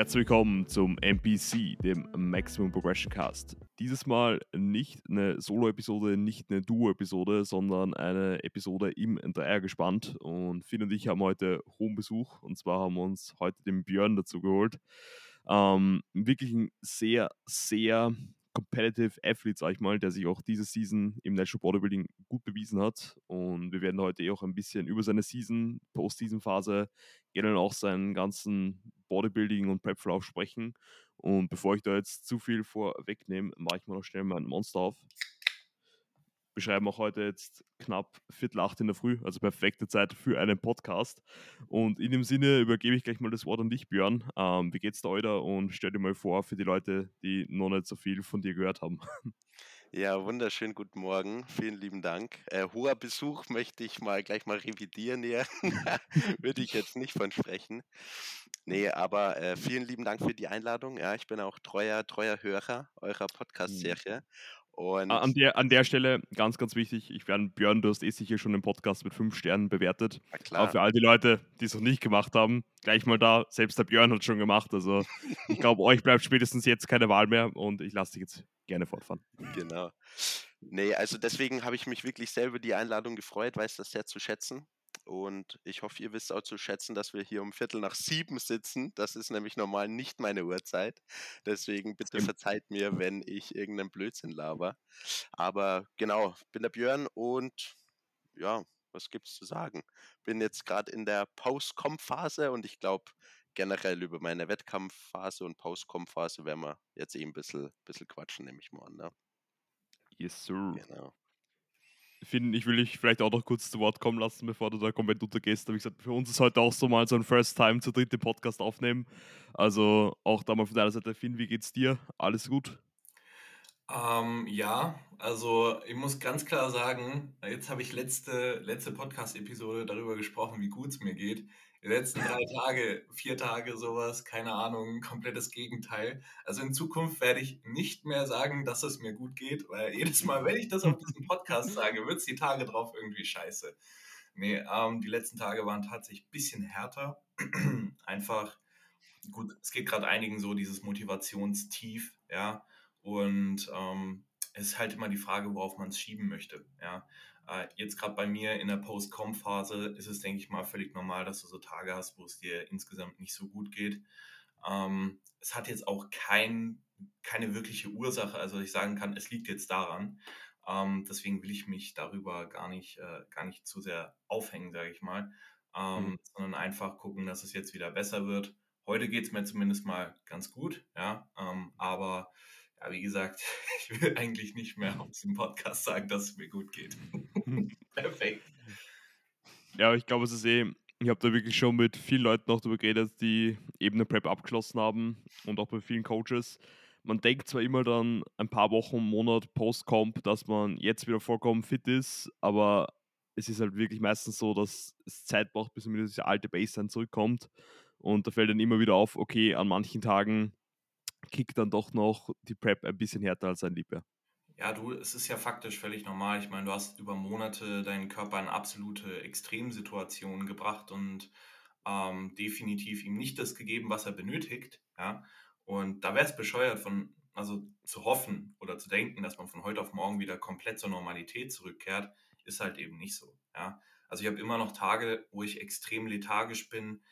Herzlich willkommen zum MPC, dem Maximum Progression Cast. Dieses Mal nicht eine Solo-Episode, nicht eine Duo-Episode, sondern eine Episode im Dreiergespann. Und Finn und ich haben heute hohen Besuch. Und zwar haben wir uns heute den Björn dazu geholt. Ähm, wirklich ein sehr, sehr Competitive Athlete, sag ich mal, der sich auch diese Season im Natural Bodybuilding gut bewiesen hat. Und wir werden heute eh auch ein bisschen über seine Season, Post-Season-Phase, generell auch seinen ganzen Bodybuilding und Prep-Verlauf sprechen. Und bevor ich da jetzt zu viel vorwegnehme, mache ich mal noch schnell mein Monster auf beschreiben auch heute jetzt knapp Viertel acht in der Früh, also perfekte Zeit für einen Podcast. Und in dem Sinne übergebe ich gleich mal das Wort an dich, Björn. Ähm, wie geht's dir heute und stell dir mal vor für die Leute, die noch nicht so viel von dir gehört haben. Ja, wunderschön guten Morgen. Vielen lieben Dank. Äh, hoher Besuch möchte ich mal gleich mal revidieren hier. Würde ich jetzt nicht von sprechen. Nee, aber äh, vielen lieben Dank für die Einladung. Ja, ich bin auch treuer, treuer Hörer eurer mhm. Podcast-Serie. Und an, der, an der Stelle ganz, ganz wichtig, ich werde Björn, du hast eh sicher schon den Podcast mit fünf Sternen bewertet. Aber für all die Leute, die es noch nicht gemacht haben, gleich mal da, selbst der Björn hat es schon gemacht. Also ich glaube, euch bleibt spätestens jetzt keine Wahl mehr und ich lasse dich jetzt gerne fortfahren. Genau. Nee, also deswegen habe ich mich wirklich selber die Einladung gefreut, weiß das sehr zu schätzen. Und ich hoffe, ihr wisst auch zu schätzen, dass wir hier um Viertel nach sieben sitzen. Das ist nämlich normal nicht meine Uhrzeit. Deswegen bitte verzeiht mir, wenn ich irgendeinen Blödsinn laber. Aber genau, bin der Björn und ja, was gibt's zu sagen? Bin jetzt gerade in der Post-Com-Phase und ich glaube, generell über meine Wettkampfphase und Post-Com-Phase werden wir jetzt eben ein bisschen, bisschen quatschen, nehme ich mal an. Ne? Yes, sir. Genau. Finn, ich will dich vielleicht auch noch kurz zu Wort kommen lassen, bevor du da komplett untergehst. Aber wie gesagt, für uns ist heute auch so mal so ein First Time zu dritte Podcast aufnehmen. Also auch da mal von deiner Seite, Finn, wie geht's dir? Alles gut? Ähm, ja, also ich muss ganz klar sagen, jetzt habe ich letzte, letzte Podcast-Episode darüber gesprochen, wie gut es mir geht die letzten drei Tage, vier Tage sowas, keine Ahnung, komplettes Gegenteil. Also in Zukunft werde ich nicht mehr sagen, dass es mir gut geht, weil jedes Mal, wenn ich das auf diesem Podcast sage, wird es die Tage drauf irgendwie scheiße. Nee, ähm, die letzten Tage waren tatsächlich ein bisschen härter. Einfach, gut, es geht gerade einigen so dieses Motivationstief, ja. Und ähm, es ist halt immer die Frage, worauf man es schieben möchte, ja. Äh, jetzt gerade bei mir in der Post-Com-Phase ist es, denke ich mal, völlig normal, dass du so Tage hast, wo es dir insgesamt nicht so gut geht. Ähm, es hat jetzt auch kein, keine wirkliche Ursache, also ich sagen kann, es liegt jetzt daran. Ähm, deswegen will ich mich darüber gar nicht, äh, gar nicht zu sehr aufhängen, sage ich mal, ähm, mhm. sondern einfach gucken, dass es jetzt wieder besser wird. Heute geht es mir zumindest mal ganz gut, ja, ähm, aber ja, wie gesagt, ich will eigentlich nicht mehr auf diesem Podcast sagen, dass es mir gut geht. Perfekt. Ja, ich glaube, es ist eh, ich habe da wirklich schon mit vielen Leuten noch darüber geredet, die eben eine Prep abgeschlossen haben und auch bei vielen Coaches. Man denkt zwar immer dann ein paar Wochen, Monat Post-Comp, dass man jetzt wieder vollkommen fit ist, aber es ist halt wirklich meistens so, dass es Zeit braucht, bis man wieder diese alte Baseline zurückkommt. Und da fällt dann immer wieder auf, okay, an manchen Tagen kickt dann doch noch die Prep ein bisschen härter als ein Liebherr. Ja, du, es ist ja faktisch völlig normal. Ich meine, du hast über Monate deinen Körper in absolute Extremsituationen gebracht und ähm, definitiv ihm nicht das gegeben, was er benötigt. Ja, und da wäre es bescheuert, von, also zu hoffen oder zu denken, dass man von heute auf morgen wieder komplett zur Normalität zurückkehrt, ist halt eben nicht so. Ja, also ich habe immer noch Tage, wo ich extrem lethargisch bin,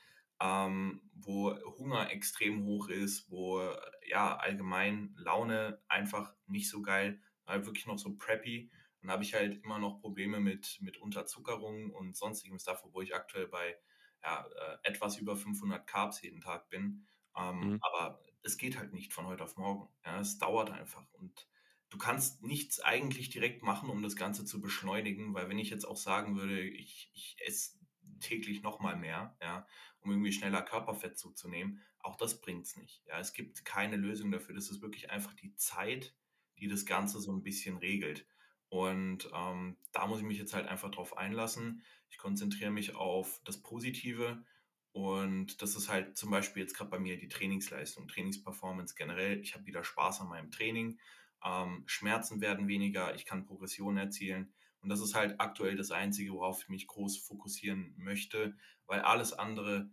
ähm, wo Hunger extrem hoch ist, wo ja allgemein Laune einfach nicht so geil, halt wirklich noch so preppy. Dann habe ich halt immer noch Probleme mit, mit Unterzuckerung und sonstigem Stuff, wo ich aktuell bei ja, äh, etwas über 500 Carbs jeden Tag bin. Ähm, mhm. Aber es geht halt nicht von heute auf morgen. Ja, es dauert einfach und du kannst nichts eigentlich direkt machen, um das Ganze zu beschleunigen, weil wenn ich jetzt auch sagen würde, ich, ich esse täglich nochmal mehr, ja, um irgendwie schneller Körperfett zuzunehmen. Auch das bringt es nicht. Ja, es gibt keine Lösung dafür. Das ist wirklich einfach die Zeit, die das Ganze so ein bisschen regelt. Und ähm, da muss ich mich jetzt halt einfach drauf einlassen. Ich konzentriere mich auf das Positive. Und das ist halt zum Beispiel jetzt gerade bei mir die Trainingsleistung, Trainingsperformance generell. Ich habe wieder Spaß an meinem Training. Ähm, Schmerzen werden weniger. Ich kann Progressionen erzielen. Und das ist halt aktuell das Einzige, worauf ich mich groß fokussieren möchte, weil alles andere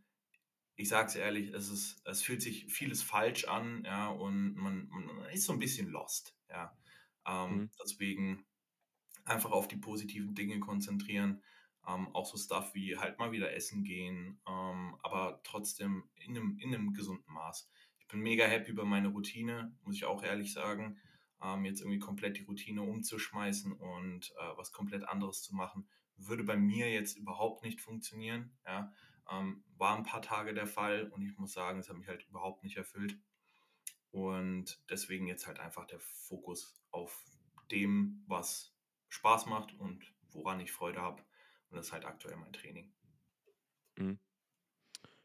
ich sage es ehrlich, es, ist, es fühlt sich vieles falsch an, ja, und man, man ist so ein bisschen lost, ja. Ähm, mhm. Deswegen einfach auf die positiven Dinge konzentrieren. Ähm, auch so Stuff wie halt mal wieder essen gehen, ähm, aber trotzdem in einem, in einem gesunden Maß. Ich bin mega happy über meine Routine, muss ich auch ehrlich sagen. Ähm, jetzt irgendwie komplett die Routine umzuschmeißen und äh, was komplett anderes zu machen, würde bei mir jetzt überhaupt nicht funktionieren. Ja? Ähm, war ein paar Tage der Fall und ich muss sagen, es hat mich halt überhaupt nicht erfüllt. Und deswegen jetzt halt einfach der Fokus auf dem, was Spaß macht und woran ich Freude habe. Und das ist halt aktuell mein Training. Mhm.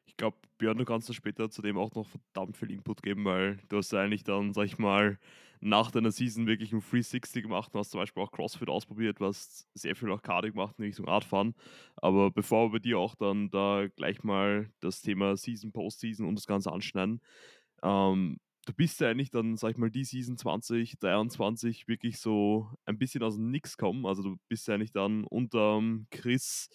Ich glaube, Björn, du kannst da später zudem auch noch verdammt viel Input geben, weil du hast ja eigentlich dann, sag ich mal, nach deiner Season wirklich ein 360 gemacht und hast zum Beispiel auch CrossFit ausprobiert, was sehr viel auch Cardio gemacht in Richtung Radfahren. Aber bevor wir dir auch dann da gleich mal das Thema Season, Postseason und das Ganze anschneiden, ähm, du bist ja eigentlich dann, sag ich mal, die Season 2023 wirklich so ein bisschen aus dem Nix kommen. Also du bist ja eigentlich dann unter Chris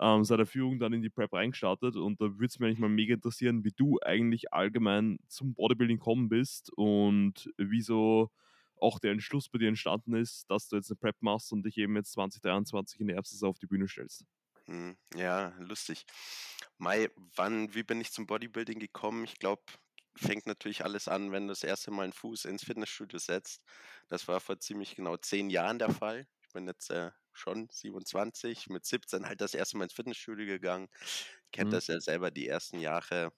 ähm, seiner Führung dann in die Prep reingestartet und da würde es mich eigentlich mal mega interessieren, wie du eigentlich allgemein zum Bodybuilding kommen bist und wieso auch der Entschluss bei dir entstanden ist, dass du jetzt eine Prep machst und dich eben jetzt 2023 in der Herbst auf die Bühne stellst. Hm, ja, lustig. Mai, wann, wie bin ich zum Bodybuilding gekommen? Ich glaube, fängt natürlich alles an, wenn du das erste Mal einen Fuß ins Fitnessstudio setzt. Das war vor ziemlich genau zehn Jahren der Fall. Ich bin jetzt äh, schon 27, mit 17 halt das erste Mal ins Fitnessstudio gegangen. Kennt mhm. das ja selber, die ersten Jahre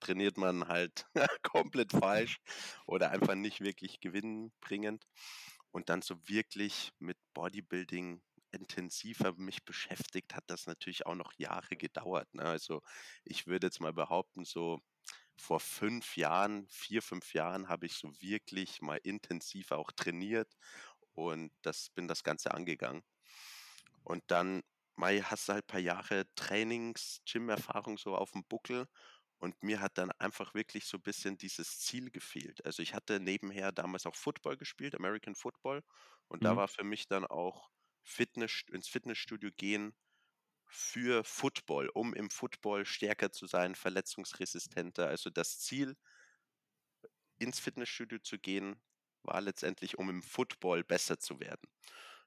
trainiert man halt komplett falsch oder einfach nicht wirklich gewinnbringend. Und dann so wirklich mit Bodybuilding intensiver mich beschäftigt, hat das natürlich auch noch Jahre gedauert. Ne? Also ich würde jetzt mal behaupten, so vor fünf Jahren, vier, fünf Jahren habe ich so wirklich mal intensiv auch trainiert und das bin das Ganze angegangen. Und dann Mai hast du halt ein paar Jahre Trainings, Gym-Erfahrung so auf dem Buckel und mir hat dann einfach wirklich so ein bisschen dieses Ziel gefehlt. Also ich hatte nebenher damals auch Football gespielt, American Football und mhm. da war für mich dann auch Fitness ins Fitnessstudio gehen für Football, um im Football stärker zu sein, verletzungsresistenter. Also das Ziel, ins Fitnessstudio zu gehen, war letztendlich, um im Football besser zu werden.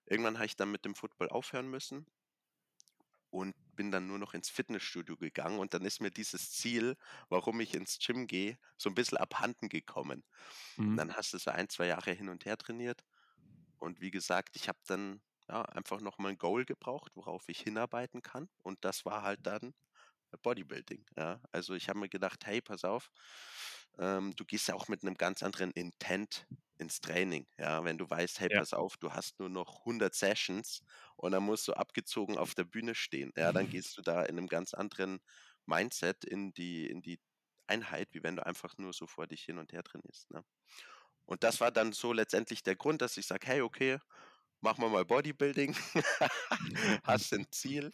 Irgendwann habe ich dann mit dem Football aufhören müssen und bin dann nur noch ins Fitnessstudio gegangen und dann ist mir dieses Ziel, warum ich ins Gym gehe, so ein bisschen abhanden gekommen. Mhm. dann hast du so ein, zwei Jahre hin und her trainiert und wie gesagt, ich habe dann ja, einfach nochmal ein Goal gebraucht, worauf ich hinarbeiten kann. Und das war halt dann Bodybuilding. Ja. Also ich habe mir gedacht, hey, pass auf, ähm, du gehst ja auch mit einem ganz anderen Intent ins Training. Ja, wenn du weißt, hey, ja. pass auf, du hast nur noch 100 Sessions und dann musst du abgezogen auf der Bühne stehen. Ja, dann gehst du da in einem ganz anderen Mindset in die, in die Einheit, wie wenn du einfach nur so vor dich hin und her trainierst. Ne? Und das war dann so letztendlich der Grund, dass ich sage, hey, okay, machen wir mal Bodybuilding, hast ein Ziel.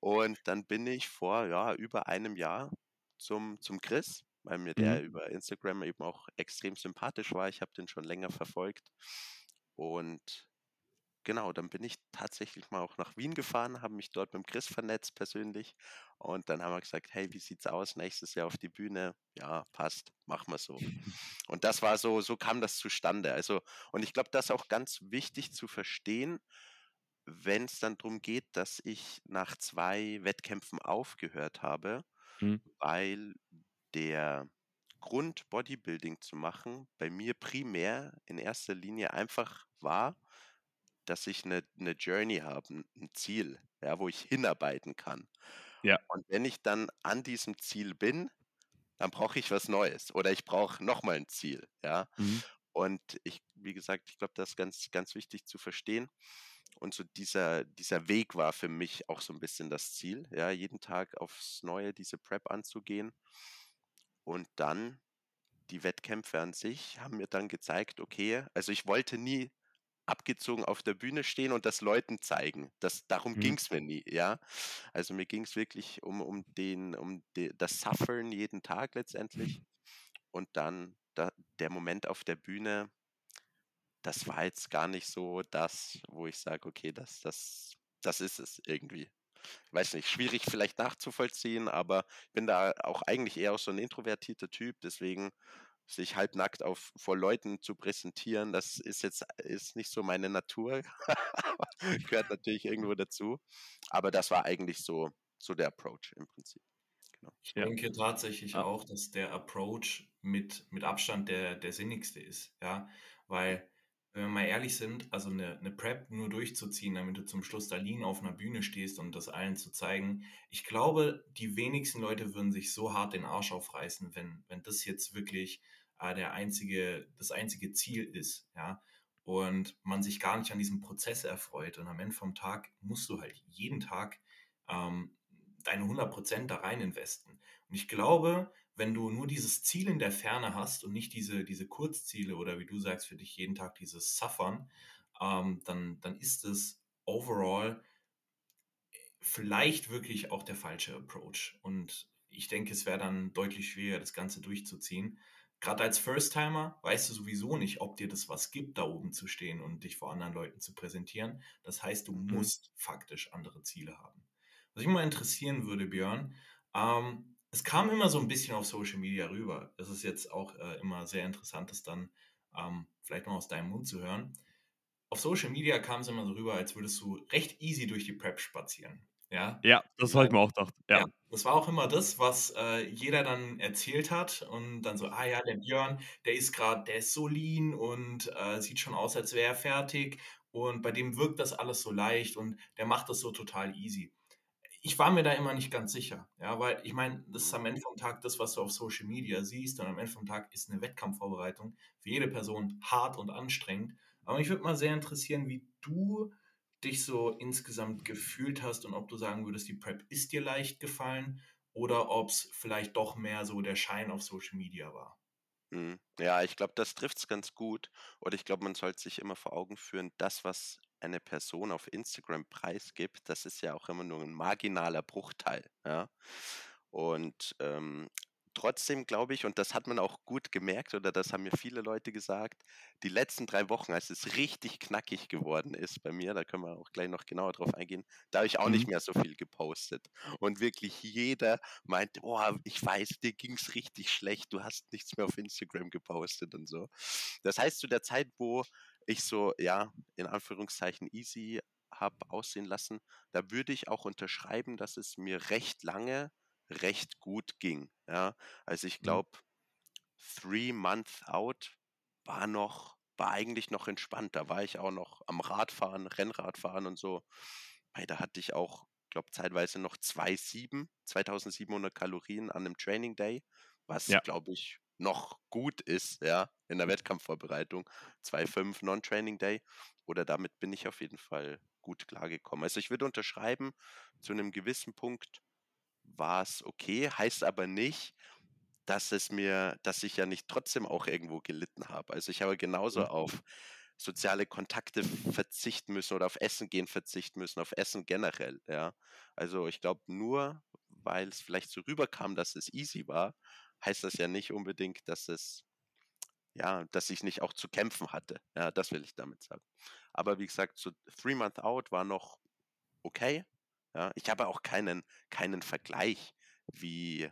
Und dann bin ich vor ja, über einem Jahr zum, zum Chris, weil mir der mhm. über Instagram eben auch extrem sympathisch war. Ich habe den schon länger verfolgt. Und genau, dann bin ich tatsächlich mal auch nach Wien gefahren, habe mich dort mit dem Chris vernetzt persönlich und dann haben wir gesagt, hey, wie sieht's aus? Nächstes Jahr auf die Bühne? Ja, passt, machen wir so. Und das war so, so kam das zustande. Also, und ich glaube, das ist auch ganz wichtig zu verstehen, wenn es dann darum geht, dass ich nach zwei Wettkämpfen aufgehört habe, mhm. weil der Grund, Bodybuilding zu machen, bei mir primär in erster Linie einfach war, dass ich eine, eine Journey habe, ein Ziel, ja, wo ich hinarbeiten kann. Ja. Und wenn ich dann an diesem Ziel bin, dann brauche ich was Neues oder ich brauche nochmal ein Ziel, ja. Mhm. Und ich, wie gesagt, ich glaube, das ist ganz, ganz wichtig zu verstehen. Und so dieser, dieser Weg war für mich auch so ein bisschen das Ziel, ja, jeden Tag aufs Neue diese Prep anzugehen. Und dann die Wettkämpfe an sich haben mir dann gezeigt, okay, also ich wollte nie abgezogen auf der Bühne stehen und das Leuten zeigen. Das, darum mhm. ging es mir nie, ja. Also mir ging es wirklich um, um, den, um de, das Suffern jeden Tag letztendlich. Und dann da, der Moment auf der Bühne, das war jetzt gar nicht so das, wo ich sage, okay, das, das, das ist es irgendwie. Weiß nicht, schwierig vielleicht nachzuvollziehen, aber ich bin da auch eigentlich eher so ein introvertierter Typ, deswegen sich halbnackt auf vor Leuten zu präsentieren, das ist jetzt ist nicht so meine Natur, gehört natürlich irgendwo dazu, aber das war eigentlich so so der Approach im Prinzip. Genau. Ich ja. denke tatsächlich ah. auch, dass der Approach mit, mit Abstand der, der sinnigste ist, ja, weil wenn wir mal ehrlich sind, also eine, eine Prep nur durchzuziehen, damit du zum Schluss da liegen auf einer Bühne stehst und das allen zu zeigen, ich glaube, die wenigsten Leute würden sich so hart den Arsch aufreißen, wenn, wenn das jetzt wirklich äh, der einzige, das einzige Ziel ist, ja, und man sich gar nicht an diesem Prozess erfreut. Und am Ende vom Tag musst du halt jeden Tag ähm, deine 100% da rein investen. Und ich glaube, wenn du nur dieses Ziel in der Ferne hast und nicht diese, diese Kurzziele oder wie du sagst, für dich jeden Tag dieses Suffern, ähm, dann, dann ist es overall vielleicht wirklich auch der falsche Approach. Und ich denke, es wäre dann deutlich schwieriger, das Ganze durchzuziehen. Gerade als First-Timer weißt du sowieso nicht, ob dir das was gibt, da oben zu stehen und dich vor anderen Leuten zu präsentieren. Das heißt, du mhm. musst faktisch andere Ziele haben. Was mich mal interessieren würde, Björn, ähm, es kam immer so ein bisschen auf Social Media rüber. Das ist jetzt auch äh, immer sehr interessant, das dann ähm, vielleicht mal aus deinem Mund zu hören. Auf Social Media kam es immer so rüber, als würdest du recht easy durch die Prep spazieren. Ja, ja das habe ich mir auch gedacht. Ja. ja. das war auch immer das, was äh, jeder dann erzählt hat und dann so, ah ja, der Björn, der ist gerade, der ist so lean und äh, sieht schon aus, als wäre er fertig und bei dem wirkt das alles so leicht und der macht das so total easy ich war mir da immer nicht ganz sicher. Ja, weil ich meine, das ist am Ende vom Tag das, was du auf Social Media siehst. Und am Ende vom Tag ist eine Wettkampfvorbereitung für jede Person hart und anstrengend. Aber mich würde mal sehr interessieren, wie du dich so insgesamt gefühlt hast und ob du sagen würdest, die Prep ist dir leicht gefallen oder ob es vielleicht doch mehr so der Schein auf Social Media war. Mhm. Ja, ich glaube, das trifft es ganz gut. Und ich glaube, man sollte sich immer vor Augen führen, das, was eine Person auf Instagram preisgibt, das ist ja auch immer nur ein marginaler Bruchteil. Ja? Und ähm, trotzdem glaube ich, und das hat man auch gut gemerkt, oder das haben mir viele Leute gesagt, die letzten drei Wochen, als es richtig knackig geworden ist bei mir, da können wir auch gleich noch genauer drauf eingehen, da habe ich auch mhm. nicht mehr so viel gepostet. Und wirklich jeder meinte, oh, ich weiß, dir ging es richtig schlecht, du hast nichts mehr auf Instagram gepostet und so. Das heißt, zu der Zeit, wo ich so, ja, in Anführungszeichen easy habe aussehen lassen, da würde ich auch unterschreiben, dass es mir recht lange recht gut ging. Ja, also ich glaube, three month out war noch, war eigentlich noch entspannt. Da war ich auch noch am Radfahren, Rennradfahren und so. Weil da hatte ich auch, glaube zeitweise noch 2,7, 2700 Kalorien an einem Training Day, was ja. glaube ich noch gut ist, ja, in der Wettkampfvorbereitung. 2,5 Non-Training Day. Oder damit bin ich auf jeden Fall gut klargekommen. Also ich würde unterschreiben, zu einem gewissen Punkt war es okay, heißt aber nicht, dass es mir, dass ich ja nicht trotzdem auch irgendwo gelitten habe. Also ich habe genauso mhm. auf soziale Kontakte verzichten müssen oder auf Essen gehen verzichten müssen, auf Essen generell, ja. Also ich glaube nur, weil es vielleicht so rüberkam, dass es easy war, heißt das ja nicht unbedingt, dass es ja, dass ich nicht auch zu kämpfen hatte. Ja, das will ich damit sagen. Aber wie gesagt, so Three Month Out war noch okay. Ja, ich habe auch keinen, keinen Vergleich, wie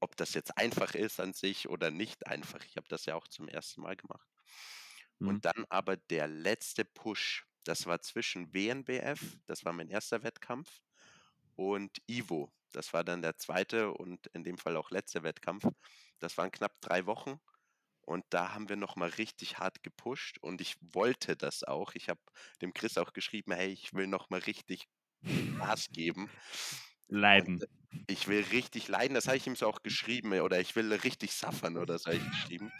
ob das jetzt einfach ist an sich oder nicht einfach. Ich habe das ja auch zum ersten Mal gemacht. Mhm. Und dann aber der letzte Push, das war zwischen WNBF, das war mein erster Wettkampf, und Ivo, das war dann der zweite und in dem Fall auch letzte Wettkampf. Das waren knapp drei Wochen. Und da haben wir nochmal richtig hart gepusht und ich wollte das auch. Ich habe dem Chris auch geschrieben, hey, ich will nochmal richtig Gas geben. Leiden. Und ich will richtig leiden, das habe ich ihm so auch geschrieben, oder ich will richtig suffern, oder so habe ich geschrieben.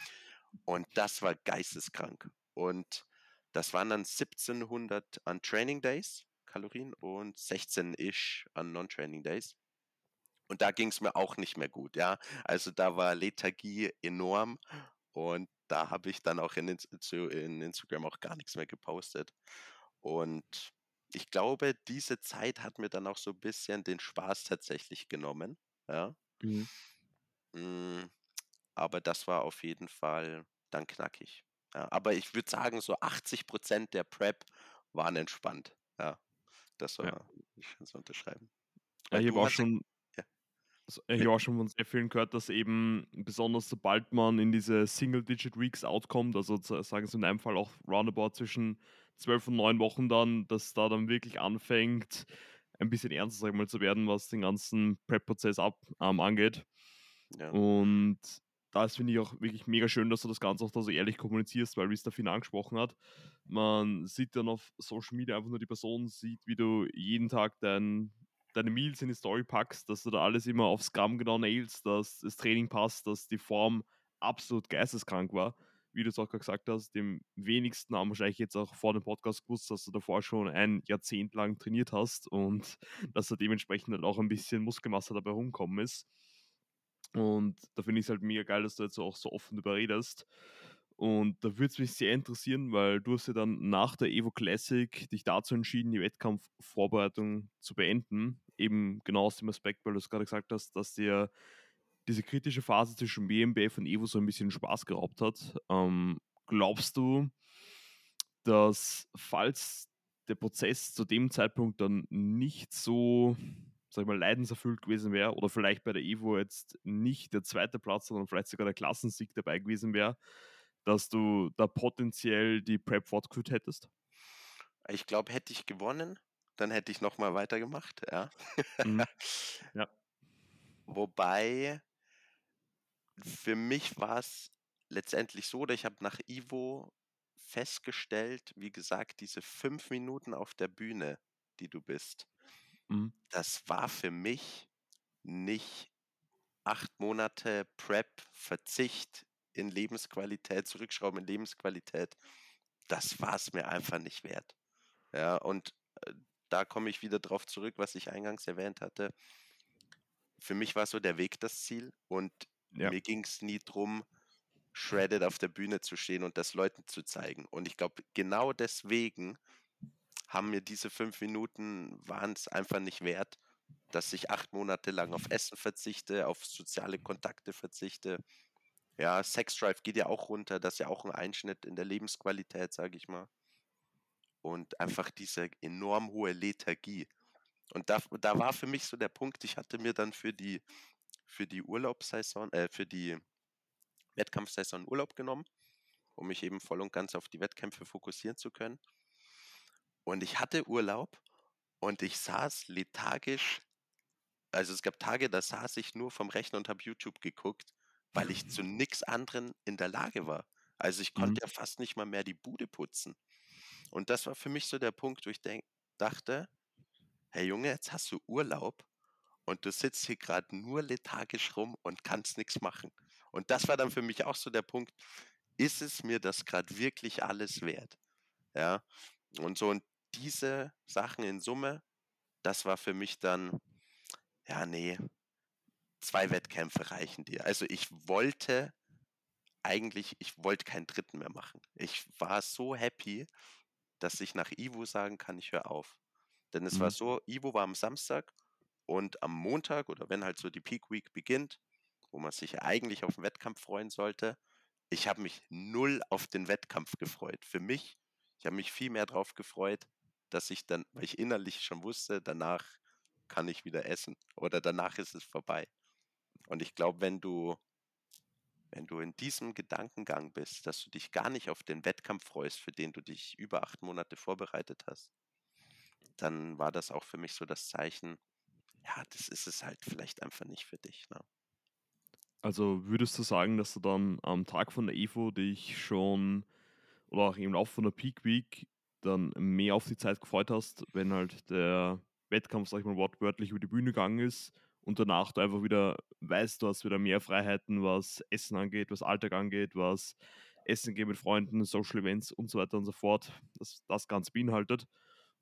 Und das war geisteskrank. Und das waren dann 1700 an Training Days, Kalorien, und 16-ish an Non-Training Days. Und da ging es mir auch nicht mehr gut, ja. Also da war Lethargie enorm und da habe ich dann auch in, in Instagram auch gar nichts mehr gepostet. Und ich glaube, diese Zeit hat mir dann auch so ein bisschen den Spaß tatsächlich genommen. Ja. Mhm. Mm, aber das war auf jeden Fall dann knackig. Ja, aber ich würde sagen, so 80 Prozent der Prep waren entspannt. Ja. Das war, ja. ich kann es unterschreiben. Ja, ich habe auch schon, ja. ich habe auch schon von sehr vielen gehört, dass eben besonders sobald man in diese Single-Digit-Weeks outkommt, also sagen sie in einem Fall auch roundabout zwischen zwölf und neun Wochen dann, dass da dann wirklich anfängt, ein bisschen ernster sag ich mal, zu werden, was den ganzen Prep-Prozess ähm, angeht. Ja. Und da finde ich auch wirklich mega schön, dass du das Ganze auch da so ehrlich kommunizierst, weil wie es der Finn angesprochen hat, man sieht dann auf Social Media einfach nur die Person, sieht, wie du jeden Tag dein, deine Meals in die Story packst, dass du da alles immer aufs Gramm genau nailst, dass das Training passt, dass die Form absolut geisteskrank war. Wie du es auch gerade gesagt hast, dem wenigsten haben wahrscheinlich jetzt auch vor dem Podcast gewusst, dass du davor schon ein Jahrzehnt lang trainiert hast und dass da dementsprechend halt auch ein bisschen Muskelmasse dabei rumkommen ist. Und da finde ich es halt mega geil, dass du jetzt auch so offen darüber redest. Und da würde es mich sehr interessieren, weil du hast ja dann nach der Evo Classic dich dazu entschieden, die Wettkampfvorbereitung zu beenden. Eben genau aus dem Aspekt, weil du es gerade gesagt hast, dass dir diese kritische Phase zwischen BMBF und Evo so ein bisschen Spaß geraubt hat. Ähm, glaubst du, dass falls der Prozess zu dem Zeitpunkt dann nicht so sag ich mal, leidenserfüllt gewesen wäre oder vielleicht bei der Evo jetzt nicht der zweite Platz, sondern vielleicht sogar der Klassensieg dabei gewesen wäre, dass du da potenziell die Prep fortgeführt hättest? Ich glaube, hätte ich gewonnen, dann hätte ich nochmal weitergemacht, ja. Mhm. ja. Wobei, für mich war es letztendlich so, oder ich habe nach Ivo festgestellt, wie gesagt, diese fünf Minuten auf der Bühne, die du bist, Mhm. Das war für mich nicht acht Monate Prep, Verzicht in Lebensqualität, Zurückschrauben in Lebensqualität. Das war es mir einfach nicht wert. Ja, und äh, da komme ich wieder drauf zurück, was ich eingangs erwähnt hatte. Für mich war so der Weg das Ziel und ja. mir ging es nie darum, shredded auf der Bühne zu stehen und das Leuten zu zeigen. Und ich glaube, genau deswegen haben mir diese fünf Minuten, waren es einfach nicht wert, dass ich acht Monate lang auf Essen verzichte, auf soziale Kontakte verzichte. Ja, Sex Drive geht ja auch runter, das ist ja auch ein Einschnitt in der Lebensqualität, sage ich mal. Und einfach diese enorm hohe Lethargie. Und da, da war für mich so der Punkt, ich hatte mir dann für die, für die Urlaubssaison, äh, für die Wettkampfsaison Urlaub genommen, um mich eben voll und ganz auf die Wettkämpfe fokussieren zu können. Und ich hatte Urlaub und ich saß lethargisch. Also es gab Tage, da saß ich nur vom Rechner und habe YouTube geguckt, weil ich zu nichts anderem in der Lage war. Also ich konnte mhm. ja fast nicht mal mehr die Bude putzen. Und das war für mich so der Punkt, wo ich denk, dachte, hey Junge, jetzt hast du Urlaub und du sitzt hier gerade nur lethargisch rum und kannst nichts machen. Und das war dann für mich auch so der Punkt, ist es mir das gerade wirklich alles wert? Ja, und so, und diese Sachen in Summe, das war für mich dann, ja, nee, zwei Wettkämpfe reichen dir. Also ich wollte eigentlich, ich wollte keinen dritten mehr machen. Ich war so happy, dass ich nach Ivo sagen kann, ich höre auf. Denn es mhm. war so, Ivo war am Samstag und am Montag oder wenn halt so die Peak Week beginnt, wo man sich eigentlich auf den Wettkampf freuen sollte, ich habe mich null auf den Wettkampf gefreut. Für mich, ich habe mich viel mehr drauf gefreut, dass ich dann, weil ich innerlich schon wusste, danach kann ich wieder essen oder danach ist es vorbei. Und ich glaube, wenn du, wenn du in diesem Gedankengang bist, dass du dich gar nicht auf den Wettkampf freust, für den du dich über acht Monate vorbereitet hast, dann war das auch für mich so das Zeichen, ja, das ist es halt vielleicht einfach nicht für dich. Ne? Also würdest du sagen, dass du dann am Tag von der EVO dich schon oder auch im Laufe von der Peak Week dann mehr auf die Zeit gefreut hast, wenn halt der Wettkampf, sag ich mal, wortwörtlich über die Bühne gegangen ist und danach du einfach wieder weißt, du hast wieder mehr Freiheiten, was Essen angeht, was Alltag angeht, was Essen gehen mit Freunden, Social Events und so weiter und so fort, das, das Ganze beinhaltet.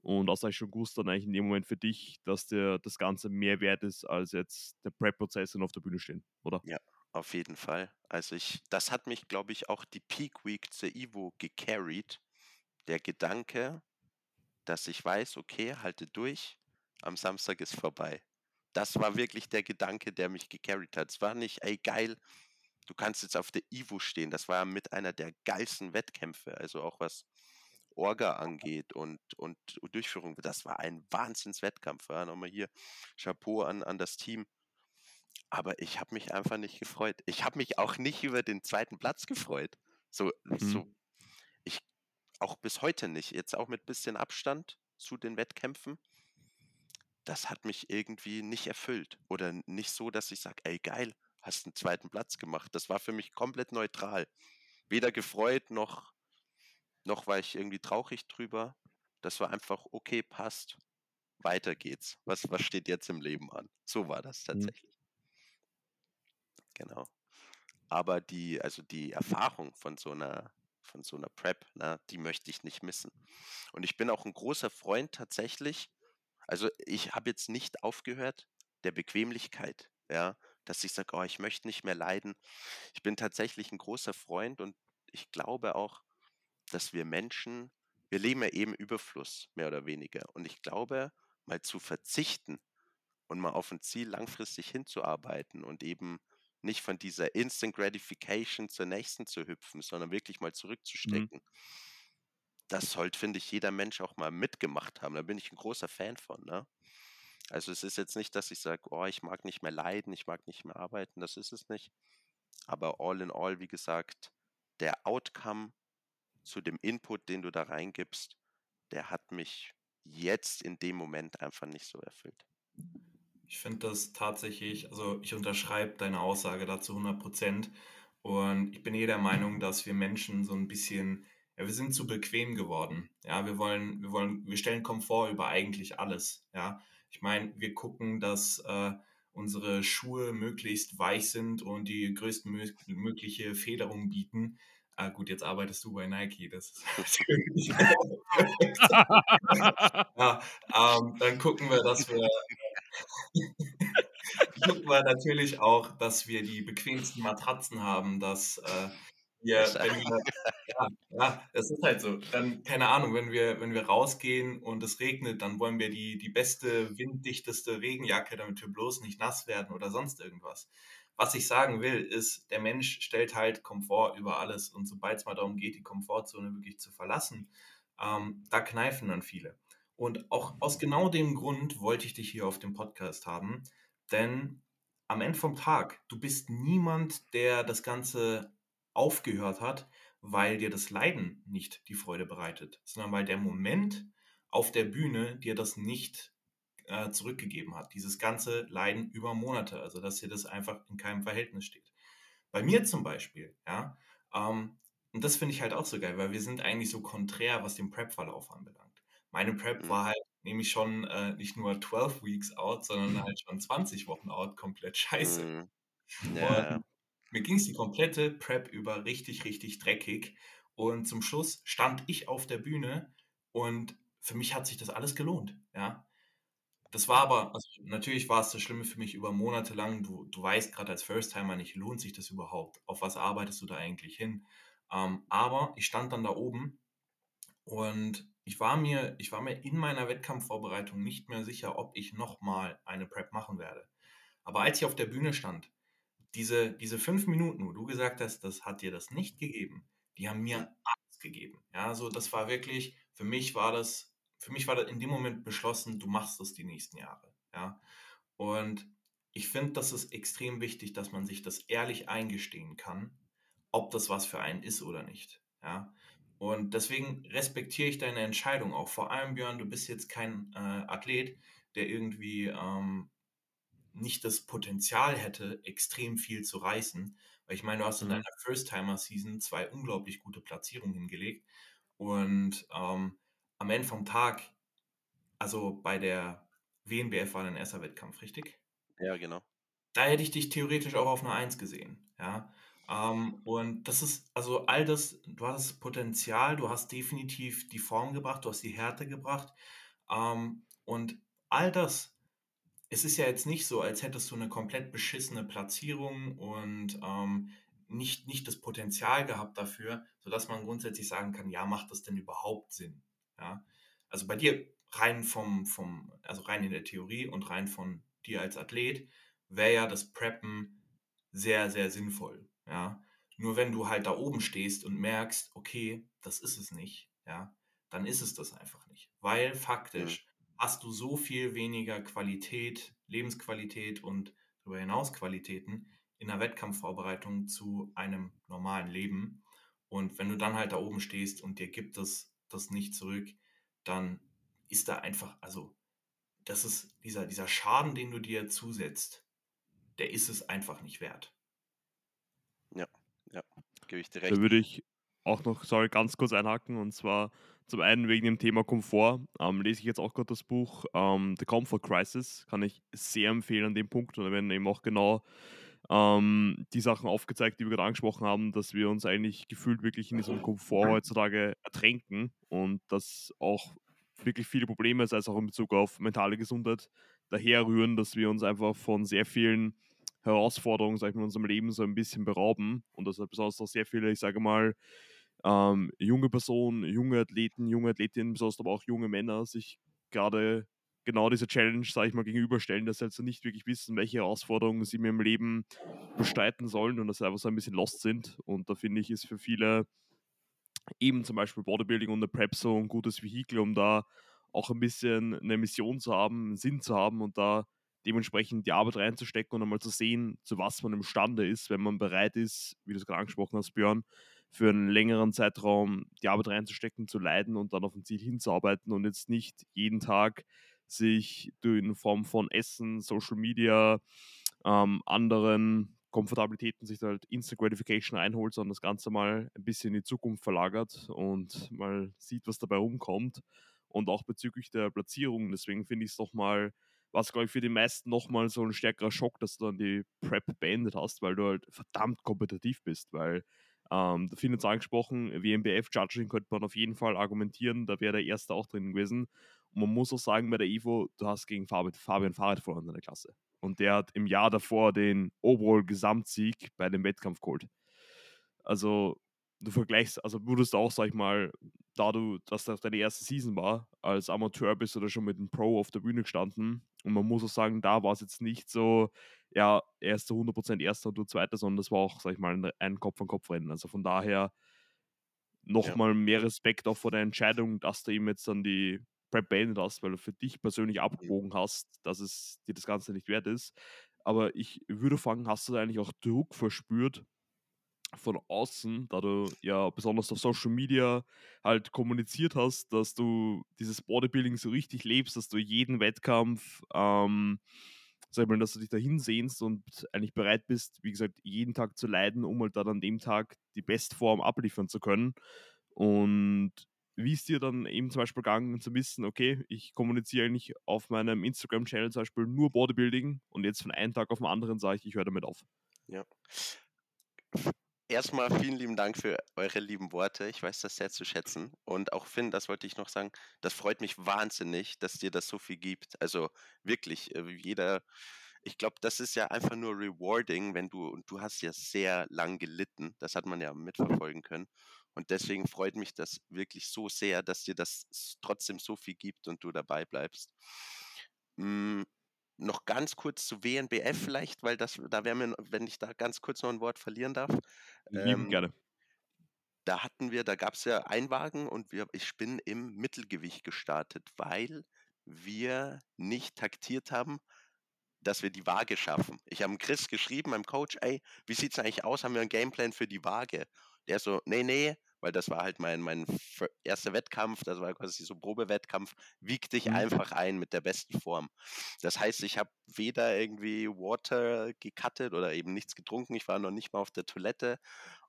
Und das ich schon gewusst dann eigentlich in dem Moment für dich, dass dir das Ganze mehr wert ist, als jetzt der Prep-Prozess und auf der Bühne stehen, oder? Ja, auf jeden Fall. Also ich, das hat mich, glaube ich, auch die Peak Week zur Ivo gecarried, der Gedanke, dass ich weiß, okay, halte durch, am Samstag ist vorbei. Das war wirklich der Gedanke, der mich gecarried hat. Es war nicht, ey, geil, du kannst jetzt auf der Ivo stehen. Das war mit einer der geilsten Wettkämpfe, also auch was Orga angeht und, und Durchführung, das war ein Wahnsinnswettkampf. Ja. Nochmal hier Chapeau an, an das Team. Aber ich habe mich einfach nicht gefreut. Ich habe mich auch nicht über den zweiten Platz gefreut. So, mhm. so, ich auch bis heute nicht. Jetzt auch mit bisschen Abstand zu den Wettkämpfen. Das hat mich irgendwie nicht erfüllt. Oder nicht so, dass ich sage, ey geil, hast einen zweiten Platz gemacht. Das war für mich komplett neutral. Weder gefreut noch, noch war ich irgendwie traurig drüber. Das war einfach, okay, passt. Weiter geht's. Was, was steht jetzt im Leben an? So war das mhm. tatsächlich. Mhm. Genau. Aber die, also die Erfahrung von so einer, von so einer Prep, na, ne, die möchte ich nicht missen. Und ich bin auch ein großer Freund tatsächlich. Also ich habe jetzt nicht aufgehört der Bequemlichkeit, ja, dass ich sage, oh, ich möchte nicht mehr leiden. Ich bin tatsächlich ein großer Freund und ich glaube auch, dass wir Menschen, wir leben ja eben Überfluss, mehr oder weniger. Und ich glaube, mal zu verzichten und mal auf ein Ziel langfristig hinzuarbeiten und eben nicht von dieser Instant Gratification zur nächsten zu hüpfen, sondern wirklich mal mhm. zurückzustecken. Mhm. Das sollte, finde ich, jeder Mensch auch mal mitgemacht haben. Da bin ich ein großer Fan von. Ne? Also es ist jetzt nicht, dass ich sage, oh, ich mag nicht mehr leiden, ich mag nicht mehr arbeiten, das ist es nicht. Aber all in all, wie gesagt, der Outcome zu dem Input, den du da reingibst, der hat mich jetzt in dem Moment einfach nicht so erfüllt. Ich finde das tatsächlich, also ich unterschreibe deine Aussage dazu 100 Prozent. Und ich bin eh der Meinung, dass wir Menschen so ein bisschen, ja, wir sind zu bequem geworden. Ja, wir wollen, wir wollen, wir stellen Komfort über eigentlich alles. Ja, ich meine, wir gucken, dass äh, unsere Schuhe möglichst weich sind und die größtmögliche Federung bieten. Ah, gut, jetzt arbeitest du bei Nike. Das ist natürlich. ja, ähm, dann gucken wir, dass wir gucken wir natürlich auch, dass wir die bequemsten Matratzen haben, dass äh, wir, wenn wir, ja, ja, das ist halt so. Dann, keine Ahnung, wenn wir, wenn wir rausgehen und es regnet, dann wollen wir die, die beste, winddichteste Regenjacke, damit wir bloß nicht nass werden oder sonst irgendwas. Was ich sagen will, ist, der Mensch stellt halt Komfort über alles und sobald es mal darum geht, die Komfortzone wirklich zu verlassen, ähm, da kneifen dann viele. Und auch aus genau dem Grund wollte ich dich hier auf dem Podcast haben, denn am Ende vom Tag, du bist niemand, der das Ganze aufgehört hat, weil dir das Leiden nicht die Freude bereitet, sondern weil der Moment auf der Bühne dir das nicht äh, zurückgegeben hat. Dieses ganze Leiden über Monate, also dass dir das einfach in keinem Verhältnis steht. Bei mir zum Beispiel, ja, ähm, und das finde ich halt auch so geil, weil wir sind eigentlich so konträr, was den Prep-Verlauf anbelangt. Meine Prep mhm. war halt nämlich schon äh, nicht nur 12 Weeks out, sondern halt schon 20 Wochen out, komplett scheiße. Mhm. Ja. Mir ging es die komplette Prep über richtig, richtig dreckig. Und zum Schluss stand ich auf der Bühne und für mich hat sich das alles gelohnt. Ja. Das war aber, also natürlich war es das Schlimme für mich über Monate lang. Du, du weißt gerade als First-Timer nicht, lohnt sich das überhaupt? Auf was arbeitest du da eigentlich hin? Ähm, aber ich stand dann da oben und ich war mir, ich war mir in meiner Wettkampfvorbereitung nicht mehr sicher, ob ich nochmal eine Prep machen werde. Aber als ich auf der Bühne stand, diese, diese fünf Minuten, wo du gesagt hast, das hat dir das nicht gegeben, die haben mir alles gegeben. Ja, so das war wirklich, für mich war das, für mich war das in dem Moment beschlossen, du machst das die nächsten Jahre. Ja, und ich finde, das ist extrem wichtig, dass man sich das ehrlich eingestehen kann, ob das was für einen ist oder nicht. Ja, und deswegen respektiere ich deine Entscheidung auch. Vor allem, Björn, du bist jetzt kein äh, Athlet, der irgendwie ähm, nicht das Potenzial hätte, extrem viel zu reißen. Weil ich meine, du hast in mhm. deiner First-Timer-Season zwei unglaublich gute Platzierungen hingelegt. Und ähm, am Ende vom Tag, also bei der WNBF war dein erster Wettkampf, richtig? Ja, genau. Da hätte ich dich theoretisch auch auf eine Eins gesehen. Ja. Ähm, und das ist, also all das, du hast das Potenzial, du hast definitiv die Form gebracht, du hast die Härte gebracht. Ähm, und all das, es ist ja jetzt nicht so, als hättest du eine komplett beschissene Platzierung und ähm, nicht, nicht das Potenzial gehabt dafür, sodass man grundsätzlich sagen kann, ja, macht das denn überhaupt Sinn? Ja? Also bei dir rein vom, vom, also rein in der Theorie und rein von dir als Athlet, wäre ja das Preppen sehr, sehr sinnvoll. Ja, nur wenn du halt da oben stehst und merkst, okay, das ist es nicht, ja, dann ist es das einfach nicht. Weil faktisch. Hast du so viel weniger Qualität, Lebensqualität und darüber hinaus Qualitäten in der Wettkampfvorbereitung zu einem normalen Leben. Und wenn du dann halt da oben stehst und dir gibt es das nicht zurück, dann ist da einfach, also das ist dieser, dieser Schaden, den du dir zusetzt, der ist es einfach nicht wert. Ja, ja, gebe ich dir recht. Da würde ich auch noch, sorry, ganz kurz einhaken und zwar zum einen wegen dem Thema Komfort. Ähm, lese ich jetzt auch gerade das Buch ähm, The Comfort Crisis, kann ich sehr empfehlen an dem Punkt und da werden eben auch genau ähm, die Sachen aufgezeigt, die wir gerade angesprochen haben, dass wir uns eigentlich gefühlt wirklich in diesem Komfort heutzutage ertränken und dass auch wirklich viele Probleme, sei es auch in Bezug auf mentale Gesundheit, daherrühren, dass wir uns einfach von sehr vielen Herausforderungen, sag ich mal, in unserem Leben so ein bisschen berauben und dass besonders auch sehr viele, ich sage mal, ähm, junge Personen, junge Athleten, junge Athletinnen, besonders aber auch junge Männer sich gerade genau diese Challenge, sage ich mal, gegenüberstellen, dass sie also nicht wirklich wissen, welche Herausforderungen sie mir im Leben bestreiten sollen und dass sie einfach so ein bisschen lost sind. Und da finde ich, ist für viele eben zum Beispiel Bodybuilding und eine Prep so ein gutes Vehikel, um da auch ein bisschen eine Mission zu haben, einen Sinn zu haben und da dementsprechend die Arbeit reinzustecken und einmal zu sehen, zu was man imstande ist, wenn man bereit ist, wie du es gerade angesprochen hast, Björn, für einen längeren Zeitraum die Arbeit reinzustecken, zu leiden und dann auf ein Ziel hinzuarbeiten und jetzt nicht jeden Tag sich in Form von Essen, Social Media, ähm, anderen Komfortabilitäten sich halt Instant Gratification reinholt, sondern das Ganze mal ein bisschen in die Zukunft verlagert und mal sieht, was dabei rumkommt. Und auch bezüglich der Platzierung, deswegen finde ich es doch mal war es, glaube ich, für die meisten nochmal so ein stärkerer Schock, dass du dann die Prep beendet hast, weil du halt verdammt kompetitiv bist, weil ähm, da findet es angesprochen, WMBF-Judging könnte man auf jeden Fall argumentieren, da wäre der Erste auch drin gewesen. Und man muss auch sagen, bei der Evo, du hast gegen Fabian, Fabian Fahrrad verloren in der Klasse. Und der hat im Jahr davor den Overall-Gesamtsieg bei dem Wettkampf geholt. Also du vergleichst, also würdest du auch, sag ich mal, da du, dass das deine erste Season war, als Amateur bist du da schon mit einem Pro auf der Bühne gestanden. Und man muss auch sagen, da war es jetzt nicht so, ja, er ist zu 100% Erster und du Zweiter, sondern das war auch, sag ich mal, ein Kopf-an-Kopf-Rennen. Also von daher nochmal ja. mehr Respekt auch vor der Entscheidung, dass du ihm jetzt dann die Prep beendet hast, weil du für dich persönlich abgewogen hast, dass es dir das Ganze nicht wert ist. Aber ich würde fragen, hast du da eigentlich auch Druck verspürt, von außen, da du ja besonders auf Social Media halt kommuniziert hast, dass du dieses Bodybuilding so richtig lebst, dass du jeden Wettkampf, ähm, sag mal, dass du dich da hinsehnst und eigentlich bereit bist, wie gesagt, jeden Tag zu leiden, um halt dann an dem Tag die Bestform abliefern zu können. Und wie ist dir dann eben zum Beispiel gegangen zu wissen, okay, ich kommuniziere eigentlich auf meinem Instagram-Channel zum Beispiel nur Bodybuilding und jetzt von einem Tag auf den anderen sage ich, ich höre damit auf. Ja erstmal vielen lieben Dank für eure lieben Worte. Ich weiß das sehr zu schätzen. Und auch Finn, das wollte ich noch sagen, das freut mich wahnsinnig, dass dir das so viel gibt. Also wirklich, äh, jeder, ich glaube, das ist ja einfach nur rewarding, wenn du, und du hast ja sehr lang gelitten, das hat man ja mitverfolgen können. Und deswegen freut mich das wirklich so sehr, dass dir das trotzdem so viel gibt und du dabei bleibst. Hm, noch ganz kurz zu WNBF vielleicht, weil das, da wäre mir, wenn ich da ganz kurz noch ein Wort verlieren darf. Lieben ähm, gerne. Da hatten wir, da gab es ja Einwagen und wir, ich bin im Mittelgewicht gestartet, weil wir nicht taktiert haben, dass wir die Waage schaffen. Ich habe Chris geschrieben, meinem Coach, ey, wie sieht es eigentlich aus? Haben wir einen Gameplan für die Waage? Der so, nee, nee, weil das war halt mein, mein erster Wettkampf, das war quasi so Probewettkampf, wieg dich mhm. einfach ein mit der besten Form. Das heißt, ich habe weder irgendwie Water gecuttet oder eben nichts getrunken, ich war noch nicht mal auf der Toilette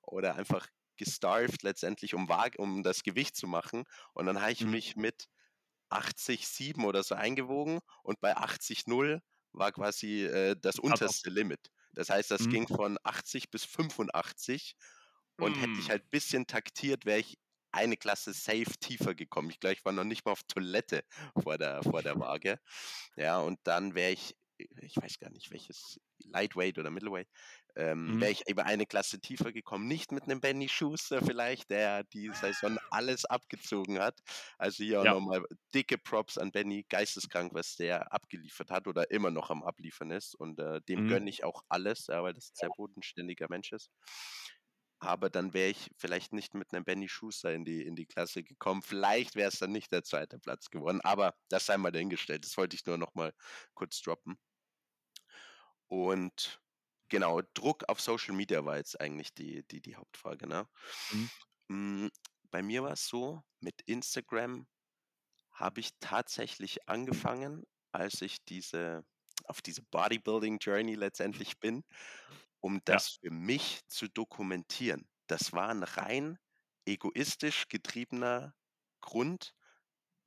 oder einfach gestarved letztendlich, um, um das Gewicht zu machen. Und dann habe ich mhm. mich mit 80,7 oder so eingewogen und bei 80,0 war quasi äh, das unterste Limit. Das heißt, das mhm. ging von 80 bis 85 und mm. hätte ich hm. halt ein bisschen taktiert, wäre ich eine Klasse safe tiefer gekommen. Ich glaube, ich war noch nicht mal auf Toilette vor der, vor der Waage. Ja, und dann wäre ich, ich weiß gar nicht welches, Lightweight oder Middleweight, ähm, mhm. wäre ich über eine Klasse tiefer gekommen. Nicht mit einem Benny Schuster vielleicht, der die Saison alles abgezogen hat. Also hier auch ja. nochmal dicke Props an Benny, geisteskrank, was der abgeliefert hat oder immer noch am Abliefern ist. Und äh, dem mhm. gönne ich auch alles, ja, weil das ein sehr bodenständiger Mensch ist. Aber dann wäre ich vielleicht nicht mit einem Benny Schuster in die, in die Klasse gekommen. Vielleicht wäre es dann nicht der zweite Platz geworden, aber das sei mal dahingestellt. Das wollte ich nur noch mal kurz droppen. Und genau, Druck auf Social Media war jetzt eigentlich die, die, die Hauptfrage. Ne? Mhm. Mm, bei mir war es so, mit Instagram habe ich tatsächlich angefangen, als ich diese auf diese Bodybuilding Journey letztendlich bin, um das ja. für mich zu dokumentieren. Das war ein rein egoistisch getriebener Grund.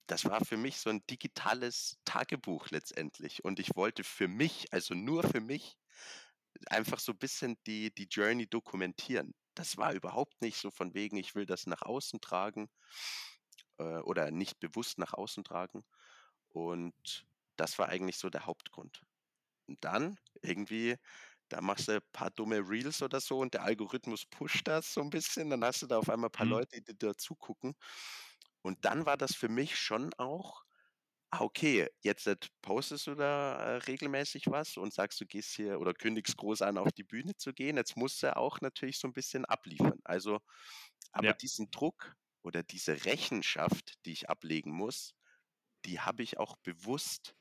Das war für mich so ein digitales Tagebuch letztendlich. Und ich wollte für mich, also nur für mich, einfach so ein bisschen die, die Journey dokumentieren. Das war überhaupt nicht so von wegen, ich will das nach außen tragen äh, oder nicht bewusst nach außen tragen. Und das war eigentlich so der Hauptgrund. Und dann irgendwie, da machst du ein paar dumme Reels oder so und der Algorithmus pusht das so ein bisschen. Dann hast du da auf einmal ein paar mhm. Leute, die dir zugucken. Und dann war das für mich schon auch, ah, okay, jetzt postest du da äh, regelmäßig was und sagst, du gehst hier oder kündigst groß an, auf die Bühne zu gehen. Jetzt musst du auch natürlich so ein bisschen abliefern. Also, aber ja. diesen Druck oder diese Rechenschaft, die ich ablegen muss, die habe ich auch bewusst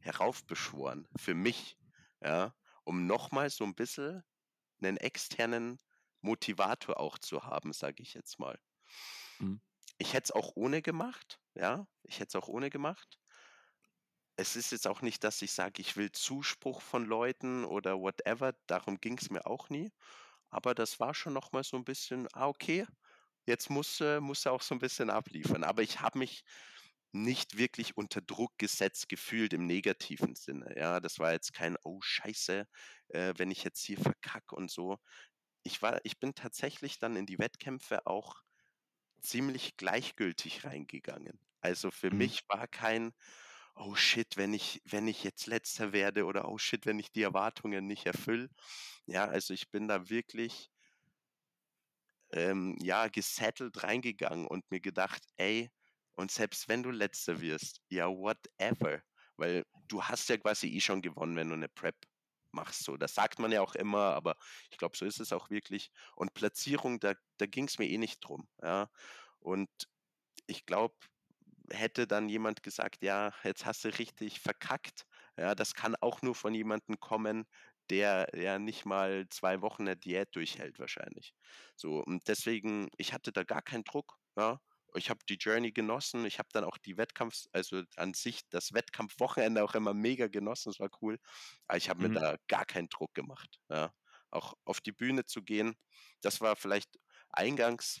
heraufbeschworen für mich, ja, um nochmal so ein bisschen einen externen Motivator auch zu haben, sage ich jetzt mal. Mhm. Ich hätte es auch ohne gemacht, ja, ich hätte es auch ohne gemacht. Es ist jetzt auch nicht, dass ich sage, ich will Zuspruch von Leuten oder whatever, darum ging es mir auch nie. Aber das war schon nochmal so ein bisschen, ah, okay, jetzt muss, äh, muss er auch so ein bisschen abliefern. Aber ich habe mich nicht wirklich unter Druck gesetzt gefühlt im negativen Sinne. Ja, das war jetzt kein Oh Scheiße, äh, wenn ich jetzt hier verkacke und so. Ich war, ich bin tatsächlich dann in die Wettkämpfe auch ziemlich gleichgültig reingegangen. Also für mhm. mich war kein Oh shit, wenn ich, wenn ich jetzt letzter werde oder oh shit, wenn ich die Erwartungen nicht erfülle. Ja, also ich bin da wirklich ähm, ja, gesettelt reingegangen und mir gedacht, ey, und selbst wenn du letzter wirst, ja, whatever. Weil du hast ja quasi eh schon gewonnen, wenn du eine Prep machst. So, das sagt man ja auch immer, aber ich glaube, so ist es auch wirklich. Und Platzierung, da, da ging es mir eh nicht drum. Ja. Und ich glaube, hätte dann jemand gesagt, ja, jetzt hast du richtig verkackt. Ja, das kann auch nur von jemandem kommen, der ja nicht mal zwei Wochen eine Diät durchhält wahrscheinlich. So und deswegen, ich hatte da gar keinen Druck. Ja, ich habe die Journey genossen. Ich habe dann auch die Wettkampfs, also an sich das Wettkampfwochenende auch immer mega genossen. Das war cool. Aber ich habe mhm. mir da gar keinen Druck gemacht. Ja. Auch auf die Bühne zu gehen, das war vielleicht eingangs,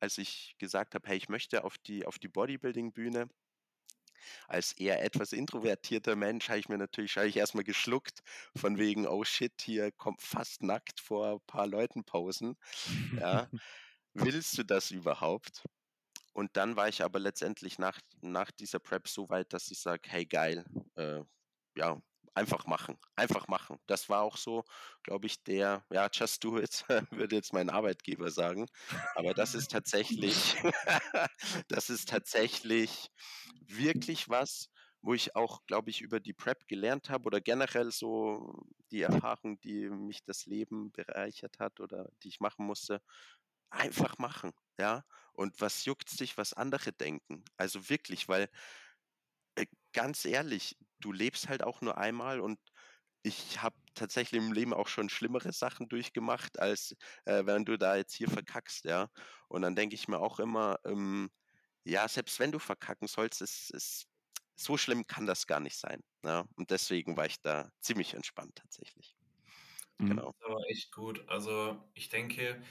als ich gesagt habe, hey, ich möchte auf die, auf die Bodybuilding-Bühne. Als eher etwas introvertierter Mensch habe ich mir natürlich hab ich erstmal geschluckt, von wegen, oh shit, hier kommt fast nackt vor ein paar Leuten pausen. Ja. Willst du das überhaupt? Und dann war ich aber letztendlich nach, nach dieser Prep so weit, dass ich sage, hey geil, äh, ja, einfach machen, einfach machen. Das war auch so, glaube ich, der, ja, just do it, würde jetzt mein Arbeitgeber sagen. Aber das ist tatsächlich, das ist tatsächlich wirklich was, wo ich auch, glaube ich, über die Prep gelernt habe oder generell so die Erfahrung, die mich das Leben bereichert hat oder die ich machen musste, einfach machen, ja. Und was juckt sich, was andere denken? Also wirklich, weil äh, ganz ehrlich, du lebst halt auch nur einmal und ich habe tatsächlich im Leben auch schon schlimmere Sachen durchgemacht, als äh, wenn du da jetzt hier verkackst, ja. Und dann denke ich mir auch immer, ähm, ja, selbst wenn du verkacken sollst, ist, ist, so schlimm kann das gar nicht sein. Ja? Und deswegen war ich da ziemlich entspannt tatsächlich. Mhm. Genau. Das war echt gut. Also ich denke,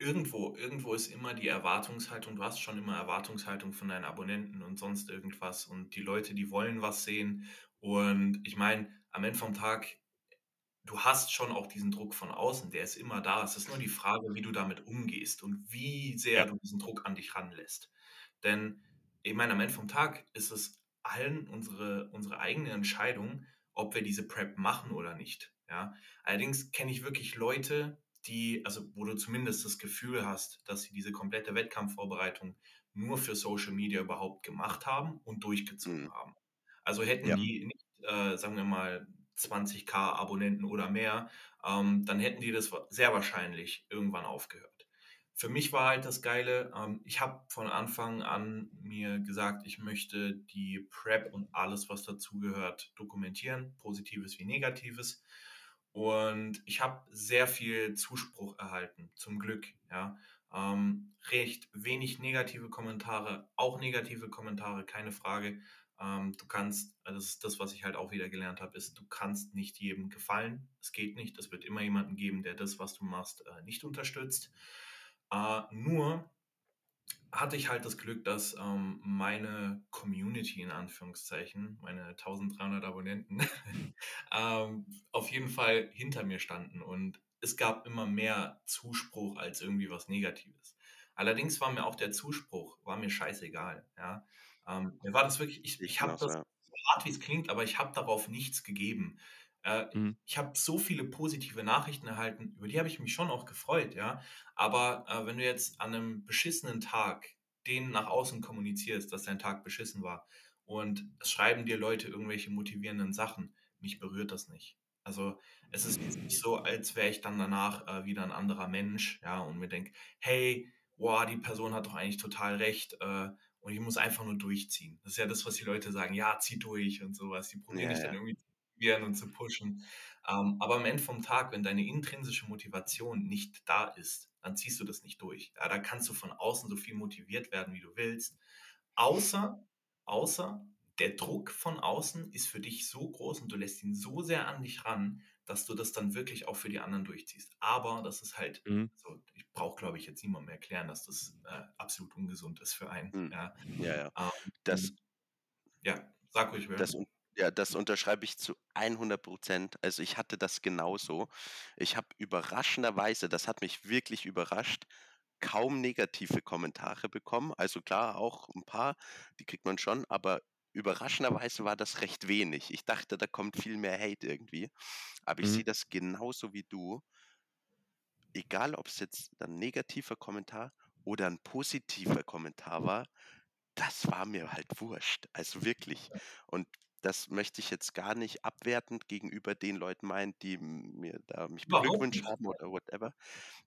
irgendwo, irgendwo ist immer die Erwartungshaltung, du hast schon immer Erwartungshaltung von deinen Abonnenten und sonst irgendwas und die Leute, die wollen was sehen und ich meine, am Ende vom Tag, du hast schon auch diesen Druck von außen, der ist immer da. Es ist nur die Frage, wie du damit umgehst und wie sehr du diesen Druck an dich ranlässt. Denn ich meine, am Ende vom Tag ist es allen unsere, unsere eigene Entscheidung, ob wir diese Prep machen oder nicht. Ja? Allerdings kenne ich wirklich Leute, die, also wo du zumindest das Gefühl hast, dass sie diese komplette Wettkampfvorbereitung nur für Social Media überhaupt gemacht haben und durchgezogen mhm. haben. Also hätten ja. die nicht, äh, sagen wir mal, 20k Abonnenten oder mehr, ähm, dann hätten die das sehr wahrscheinlich irgendwann aufgehört. Für mich war halt das Geile, ähm, ich habe von Anfang an mir gesagt, ich möchte die Prep und alles, was dazugehört, dokumentieren, positives wie negatives. Und ich habe sehr viel Zuspruch erhalten, zum Glück. Ja. Ähm, recht wenig negative Kommentare, auch negative Kommentare, keine Frage. Ähm, du kannst, also das ist das, was ich halt auch wieder gelernt habe, ist, du kannst nicht jedem gefallen. Es geht nicht. Es wird immer jemanden geben, der das, was du machst, äh, nicht unterstützt. Äh, nur hatte ich halt das Glück, dass ähm, meine Community in Anführungszeichen, meine 1300 Abonnenten, ähm, auf jeden Fall hinter mir standen und es gab immer mehr Zuspruch als irgendwie was Negatives. Allerdings war mir auch der Zuspruch, war mir scheißegal. Ja? Ähm, mir war das wirklich, ich, ich habe das, so hart wie es klingt, aber ich habe darauf nichts gegeben. Äh, mhm. Ich habe so viele positive Nachrichten erhalten, über die habe ich mich schon auch gefreut, ja. Aber äh, wenn du jetzt an einem beschissenen Tag den nach außen kommunizierst, dass dein Tag beschissen war und es schreiben dir Leute irgendwelche motivierenden Sachen, mich berührt das nicht. Also es ist jetzt nicht so, als wäre ich dann danach äh, wieder ein anderer Mensch, ja, und mir denke, hey, wow, die Person hat doch eigentlich total recht, äh, und ich muss einfach nur durchziehen. Das ist ja das, was die Leute sagen, ja, zieh durch und sowas. Die probieren ja, dich dann irgendwie zu motivieren und zu pushen. Ähm, aber am Ende vom Tag, wenn deine intrinsische Motivation nicht da ist, dann ziehst du das nicht durch. Ja, da kannst du von außen so viel motiviert werden, wie du willst. Außer, außer der Druck von außen ist für dich so groß und du lässt ihn so sehr an dich ran, dass du das dann wirklich auch für die anderen durchziehst. Aber das ist halt, mhm. so, ich brauche, glaube ich, jetzt niemandem erklären, dass das äh, absolut ungesund ist für einen. Mhm. Ja, ja. ja. Ähm, das, ja, sag ruhig, das, ja, das unterschreibe ich zu 100 Prozent. Also ich hatte das genauso. Ich habe überraschenderweise, das hat mich wirklich überrascht, kaum negative Kommentare bekommen. Also klar, auch ein paar, die kriegt man schon, aber überraschenderweise war das recht wenig. Ich dachte, da kommt viel mehr Hate irgendwie. Aber ich mhm. sehe das genauso wie du. Egal, ob es jetzt ein negativer Kommentar oder ein positiver Kommentar war, das war mir halt wurscht. Also wirklich. Und das möchte ich jetzt gar nicht abwertend gegenüber den Leuten meinen, die mir da mich beglückwünscht haben oder whatever.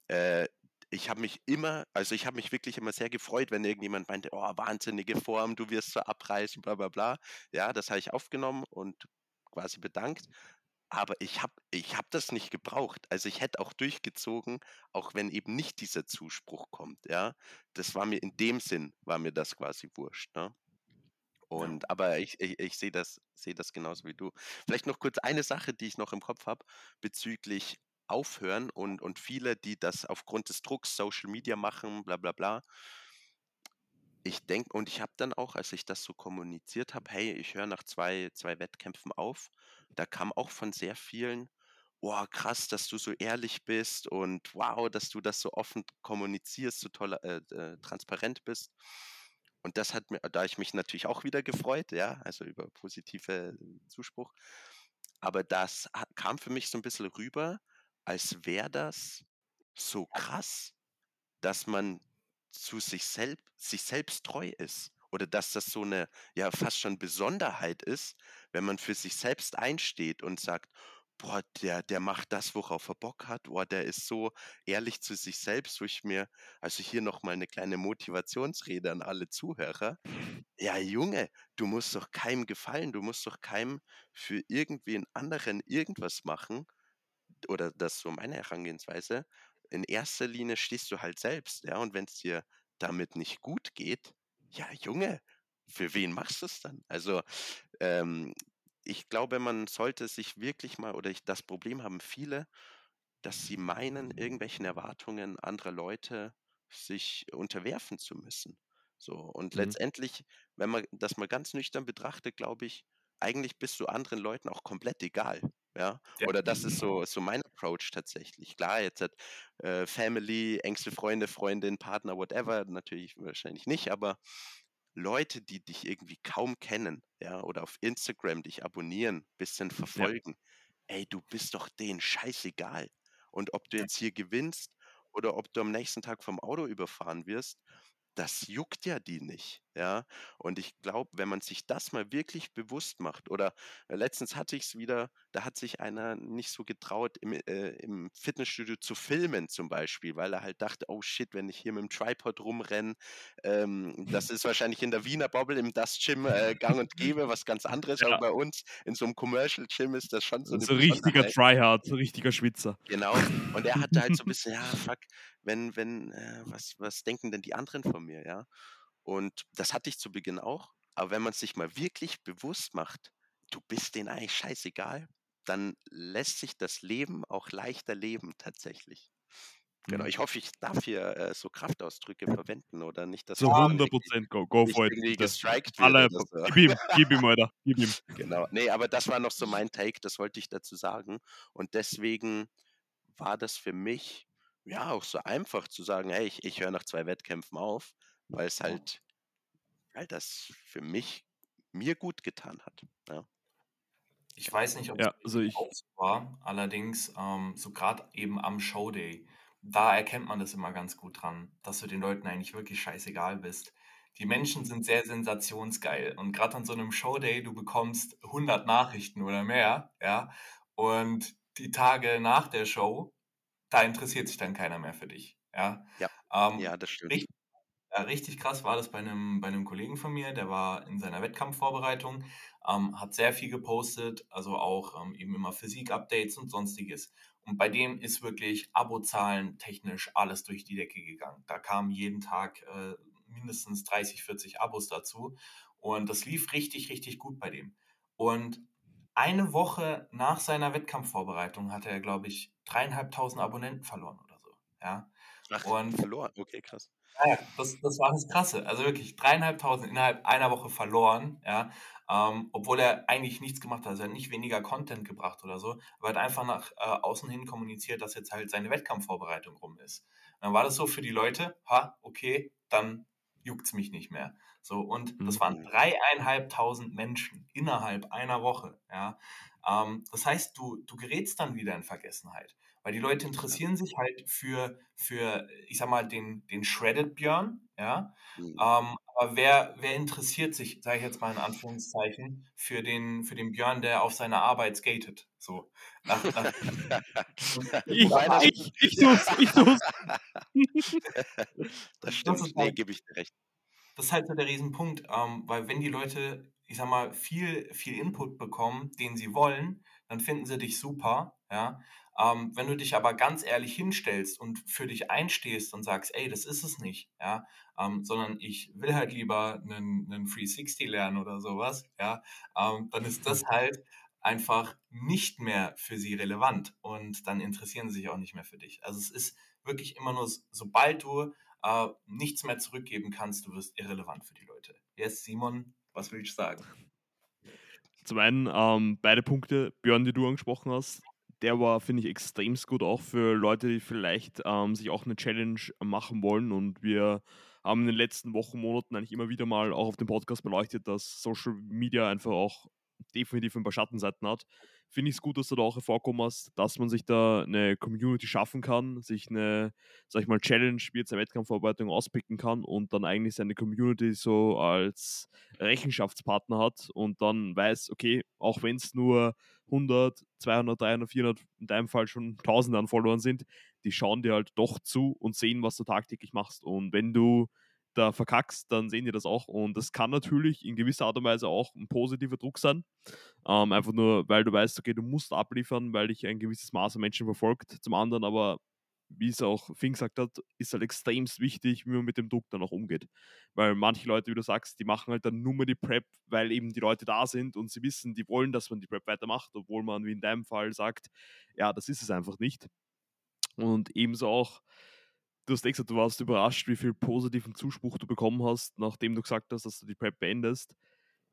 Äh, ich habe mich immer, also ich habe mich wirklich immer sehr gefreut, wenn irgendjemand meinte, oh, wahnsinnige Form, du wirst so abreißen, bla bla bla. Ja, das habe ich aufgenommen und quasi bedankt. Aber ich habe ich hab das nicht gebraucht. Also ich hätte auch durchgezogen, auch wenn eben nicht dieser Zuspruch kommt. Ja, das war mir in dem Sinn, war mir das quasi wurscht. Ne? Und ja. aber ich, ich, ich sehe das, sehe das genauso wie du. Vielleicht noch kurz eine Sache, die ich noch im Kopf habe, bezüglich Aufhören und, und viele, die das aufgrund des Drucks Social Media machen, bla bla bla. Ich denke, und ich habe dann auch, als ich das so kommuniziert habe, hey, ich höre nach zwei, zwei Wettkämpfen auf, da kam auch von sehr vielen, wow, krass, dass du so ehrlich bist und wow, dass du das so offen kommunizierst, so toll äh, äh, transparent bist. Und das hat mir, da ich mich natürlich auch wieder gefreut, ja, also über positive Zuspruch. Aber das kam für mich so ein bisschen rüber, als wäre das so krass, dass man zu sich selbst, sich selbst treu ist. Oder dass das so eine, ja, fast schon Besonderheit ist, wenn man für sich selbst einsteht und sagt, boah, der, der macht das, worauf er Bock hat, boah, der ist so ehrlich zu sich selbst, wo ich mir, also hier nochmal eine kleine Motivationsrede an alle Zuhörer. Ja, Junge, du musst doch keinem gefallen, du musst doch keinem für irgendwen anderen irgendwas machen, oder das ist so meine Herangehensweise. In erster Linie stehst du halt selbst, ja, und wenn es dir damit nicht gut geht, ja, Junge, für wen machst du es dann? Also, ähm, ich glaube, man sollte sich wirklich mal, oder ich, das Problem haben viele, dass sie meinen, irgendwelchen Erwartungen anderer Leute sich unterwerfen zu müssen. So, und mhm. letztendlich, wenn man das mal ganz nüchtern betrachtet, glaube ich, eigentlich bist du anderen Leuten auch komplett egal. Ja? ja. Oder das ist so, so mein Approach tatsächlich. Klar, jetzt hat äh, Family, engste Freunde, Freundin, Partner, whatever, natürlich wahrscheinlich nicht, aber Leute, die dich irgendwie kaum kennen, ja, oder auf Instagram dich abonnieren, bisschen verfolgen, ja. ey, du bist doch denen scheißegal. Und ob du jetzt hier gewinnst oder ob du am nächsten Tag vom Auto überfahren wirst, das juckt ja die nicht, ja. Und ich glaube, wenn man sich das mal wirklich bewusst macht, oder äh, letztens hatte ich es wieder, da hat sich einer nicht so getraut, im, äh, im Fitnessstudio zu filmen zum Beispiel, weil er halt dachte, oh shit, wenn ich hier mit dem Tripod rumrenne, ähm, das ist wahrscheinlich in der Wiener Bobble im Dust Gym äh, gang und gäbe, was ganz anderes, Ja. aber bei uns in so einem Commercial Gym ist das schon so So richtiger. Tryhard, so richtiger Schwitzer. Genau. Und er hatte halt so ein bisschen, ja, fuck, wenn, wenn, äh, was, was denken denn die anderen von mir, ja? Und das hatte ich zu Beginn auch. Aber wenn man sich mal wirklich bewusst macht, du bist denen eigentlich scheißegal, dann lässt sich das Leben auch leichter leben, tatsächlich. Genau, Mhm. ich hoffe, ich darf hier äh, so Kraftausdrücke verwenden oder nicht, dass Ja, 100 Prozent, go, go for it. gestrikt Alle, so. gib ihm, gib ihm, Alter, gib ihm. Genau. Nee, aber das war noch so mein Take, das wollte ich dazu sagen. Und deswegen war das für mich ja auch so einfach zu sagen, hey, ich, ich höre nach zwei Wettkämpfen auf, weil es halt, weil das für mich mir gut getan hat. Ja. Ich weiß nicht, ob Ja, es also ich, auch so war, allerdings ähm, so gerade eben am Showday, da erkennt man das immer ganz gut dran, dass du den Leuten eigentlich wirklich scheißegal bist. Die Menschen sind sehr sensationsgeil und gerade an so einem Showday, du bekommst 100 Nachrichten oder mehr, ja, und die Tage nach der Show, da interessiert sich dann keiner mehr für dich, ja. Ja, Ähm, ja, das stimmt. richtig, richtig krass war das bei einem, bei einem Kollegen von mir, der war in seiner Wettkampfvorbereitung, ähm, hat sehr viel gepostet, also auch ähm, eben immer Physik-Updates und sonstiges. Und bei dem ist wirklich Abozahlen technisch alles durch die Decke gegangen. Da kamen jeden Tag äh, mindestens 30, 40 Abos dazu. Und das lief richtig, richtig gut bei dem. Und eine Woche nach seiner Wettkampfvorbereitung hatte er, glaube ich, dreieinhalbtausend Abonnenten verloren oder so. Ja. Ach, Und verloren. Okay, krass. ja, das, das war das Krasse. Also wirklich dreieinhalbtausend innerhalb einer Woche verloren, ja. Ähm, obwohl er eigentlich nichts gemacht hat. Also er hat nicht weniger Content gebracht oder so, aber hat einfach nach äh, außen hin kommuniziert, dass jetzt halt seine Wettkampfvorbereitung rum ist. Und dann war das so für die Leute, ha, okay, dann juckt's mich nicht mehr. So, und das waren Mhm. dreieinhalbtausend Menschen innerhalb einer Woche, ja. Ähm, das heißt, du, du gerätst dann wieder in Vergessenheit. Weil die Leute interessieren sich halt für, für ich sag mal, den, den Shredded Björn, ja. Mhm. Ähm, aber wer, wer interessiert sich, sage ich jetzt mal in Anführungszeichen, für den, für den Björn, der auf seine Arbeit skatet? So. Nach, nach, ich, das- ich, ich tu's, ich tu's. das stimmt. ist Nee, halt- gebe ich dir recht. Das ist halt so der Riesenpunkt, ähm, weil wenn die Leute, ich sag mal, viel, viel Input bekommen, den sie wollen, dann finden sie dich super, ja. Ähm, wenn du dich aber ganz ehrlich hinstellst und für dich einstehst und sagst, ey, das ist es nicht, ja, ähm, sondern ich will halt lieber einen, einen 360 lernen oder sowas, ja, ähm, dann ist das halt einfach nicht mehr für sie relevant und dann interessieren sie sich auch nicht mehr für dich. Also es ist wirklich immer nur, sobald du äh, nichts mehr zurückgeben kannst, du wirst irrelevant für die Leute. Yes, Simon, was will ich sagen? Zum einen ähm, beide Punkte, Björn, die du angesprochen hast, der war, finde ich, extremst gut auch für Leute, die vielleicht ähm, sich auch eine Challenge machen wollen. Und wir haben in den letzten Wochen, Monaten eigentlich immer wieder mal auch auf dem Podcast beleuchtet, dass Social Media einfach auch definitiv ein paar Schattenseiten hat. Finde ich es gut, dass du da auch hervorkommen hast, dass man sich da eine Community schaffen kann, sich eine, sag ich mal, Challenge wie jetzt eine auspicken kann und dann eigentlich seine Community so als Rechenschaftspartner hat und dann weiß, okay, auch wenn es nur 100, 200, 300, 400, in deinem Fall schon Tausende an Followern sind, die schauen dir halt doch zu und sehen, was du tagtäglich machst. Und wenn du da verkackst, dann sehen die das auch. Und das kann natürlich in gewisser Art und Weise auch ein positiver Druck sein. Ähm, einfach nur, weil du weißt, okay, du musst abliefern, weil dich ein gewisses Maß an Menschen verfolgt. Zum anderen aber, wie es auch Fink gesagt hat, ist halt extremst wichtig, wie man mit dem Druck dann auch umgeht. Weil manche Leute, wie du sagst, die machen halt dann nur mehr die Prep, weil eben die Leute da sind und sie wissen, die wollen, dass man die Prep weitermacht, obwohl man, wie in deinem Fall, sagt, ja, das ist es einfach nicht. Und ebenso auch, du hast eh gesagt, du warst überrascht, wie viel positiven Zuspruch du bekommen hast, nachdem du gesagt hast, dass du die Prep beendest.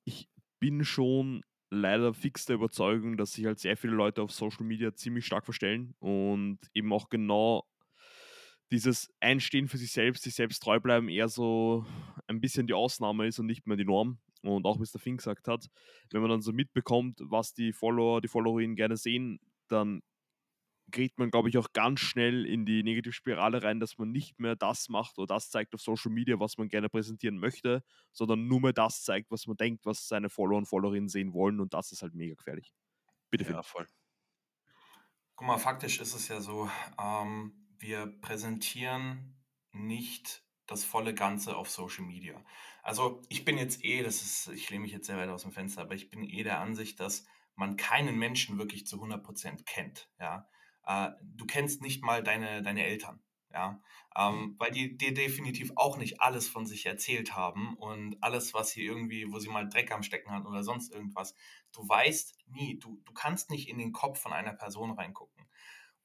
Ich bin schon leider fix der Überzeugung, dass sich halt sehr viele Leute auf Social Media ziemlich stark verstellen und eben auch genau dieses Einstehen für sich selbst, sich selbst treu bleiben, eher so ein bisschen die Ausnahme ist und nicht mehr die Norm. Und auch der Fink gesagt hat, wenn man dann so mitbekommt, was die Follower, die Followerinnen gerne sehen, dann geht man, glaube ich, auch ganz schnell in die Negativspirale rein, dass man nicht mehr das macht oder das zeigt auf Social Media, was man gerne präsentieren möchte, sondern nur mehr das zeigt, was man denkt, was seine Follower und Followerinnen sehen wollen und das ist halt mega gefährlich. Bitte, Phil. Ja, voll. Guck mal, faktisch ist es ja so, ähm, wir präsentieren nicht das volle Ganze auf Social Media. Also ich bin jetzt eh, das ist, ich lehne mich jetzt sehr weit aus dem Fenster, aber ich bin eh der Ansicht, dass man keinen Menschen wirklich zu 100% kennt. Ja? Äh, du kennst nicht mal deine, deine Eltern. Ja, ähm, weil die dir definitiv auch nicht alles von sich erzählt haben und alles, was sie irgendwie, wo sie mal Dreck am Stecken hatten oder sonst irgendwas. Du weißt nie, du, du kannst nicht in den Kopf von einer Person reingucken.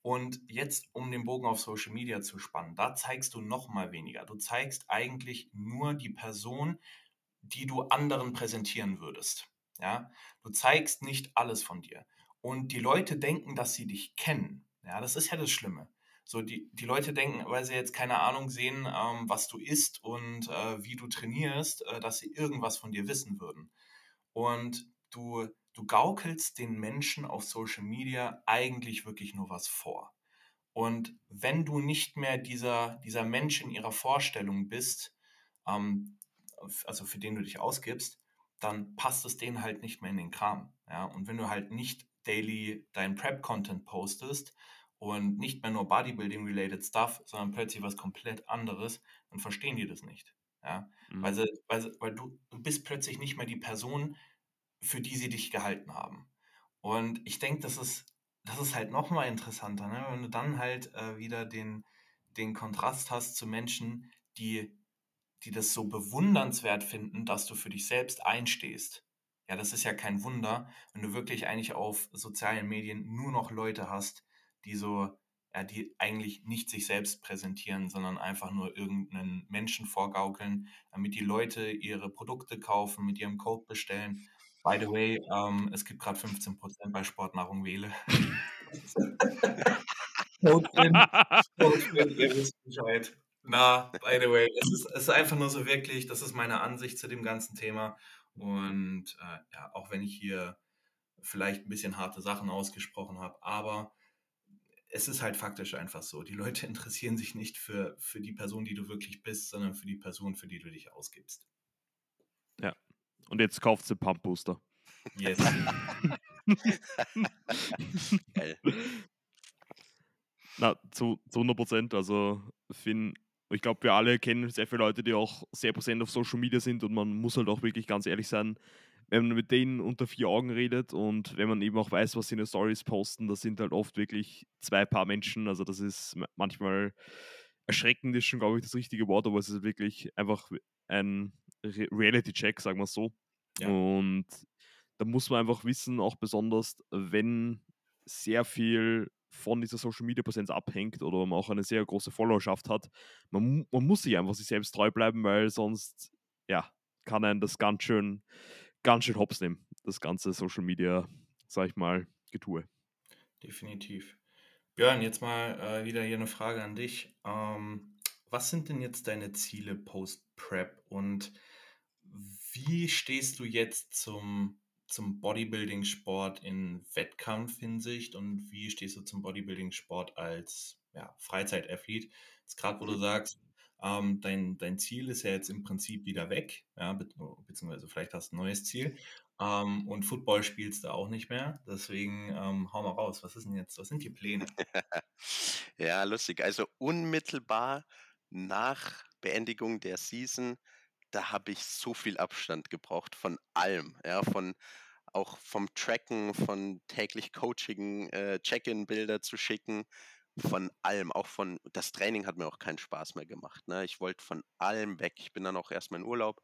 Und jetzt, um den Bogen auf Social Media zu spannen, da zeigst du noch mal weniger. Du zeigst eigentlich nur die Person, die du anderen präsentieren würdest. Ja, du zeigst nicht alles von dir. Und die Leute denken, dass sie dich kennen. Ja, das ist ja das Schlimme. So, die, die Leute denken, weil sie jetzt keine Ahnung sehen, ähm, was du isst und äh, wie du trainierst, äh, dass sie irgendwas von dir wissen würden. Und du du gaukelst den Menschen auf Social Media eigentlich wirklich nur was vor. Und wenn du nicht mehr dieser, dieser Mensch in ihrer Vorstellung bist, ähm, also für den du dich ausgibst, dann passt es denen halt nicht mehr in den Kram. Ja? Und wenn du halt nicht daily dein Prep-Content postest und nicht mehr nur Bodybuilding-related Stuff, sondern plötzlich was komplett anderes, dann verstehen die das nicht. Ja? Mhm. Weil, sie, weil, sie, weil du, du bist plötzlich nicht mehr die Person, für die sie dich gehalten haben. Und ich denke, das ist, das ist halt nochmal interessanter, ne? wenn du dann halt äh, wieder den, den Kontrast hast zu Menschen, die, die das so bewundernswert finden, dass du für dich selbst einstehst. Ja, das ist ja kein Wunder, wenn du wirklich eigentlich auf sozialen Medien nur noch Leute hast, die so, ja, die eigentlich nicht sich selbst präsentieren, sondern einfach nur irgendeinen Menschen vorgaukeln, damit die Leute ihre Produkte kaufen, mit ihrem Code bestellen By the way, ähm, es gibt gerade 15% bei Sportnahrung Wähle. Codefin, Codefin, ihr wisst Bescheid. Na, by the way, es ist, es ist einfach nur so wirklich, das ist meine Ansicht zu dem ganzen Thema. Und äh, ja, auch wenn ich hier vielleicht ein bisschen harte Sachen ausgesprochen habe, aber es ist halt faktisch einfach so. Die Leute interessieren sich nicht für, für die Person, die du wirklich bist, sondern für die Person, für die du dich ausgibst. Ja, und jetzt kauft sie Pump Booster. Yes. Geil. Na, zu, zu 100 Prozent. Also, Finn, ich glaube, wir alle kennen sehr viele Leute, die auch sehr präsent auf Social Media sind und man muss halt auch wirklich ganz ehrlich sein, wenn man mit denen unter vier Augen redet und wenn man eben auch weiß, was sie in den Stories posten, das sind halt oft wirklich zwei Paar Menschen. Also, das ist manchmal erschreckend, ist schon, glaube ich, das richtige Wort, aber es ist wirklich einfach ein Reality-Check, sagen wir es so. Ja. Und da muss man einfach wissen, auch besonders, wenn sehr viel von dieser Social Media Präsenz abhängt oder man auch eine sehr große Followerschaft hat, man, man muss sich einfach sich selbst treu bleiben, weil sonst, ja, kann einen das ganz schön, ganz schön hops nehmen, das ganze Social Media, sag ich mal, Getue. Definitiv. Björn, jetzt mal äh, wieder hier eine Frage an dich. Ähm, was sind denn jetzt deine Ziele post-Prep und wie stehst du jetzt zum, zum Bodybuilding-Sport in Wettkampfhinsicht und wie stehst du zum Bodybuilding-Sport als ja, Freizeitathlet? Jetzt gerade, wo du mhm. sagst, ähm, dein, dein Ziel ist ja jetzt im Prinzip wieder weg, ja, be beziehungsweise vielleicht hast du ein neues Ziel. Ähm, und Football spielst du auch nicht mehr. Deswegen ähm, hau mal raus. Was ist denn jetzt? Was sind die Pläne? ja, lustig. Also unmittelbar nach Beendigung der Season da habe ich so viel Abstand gebraucht von allem, ja, von auch vom Tracken, von täglich Coaching, äh, Check-in-Bilder zu schicken, von allem, auch von, das Training hat mir auch keinen Spaß mehr gemacht. Ne? Ich wollte von allem weg. Ich bin dann auch erstmal in Urlaub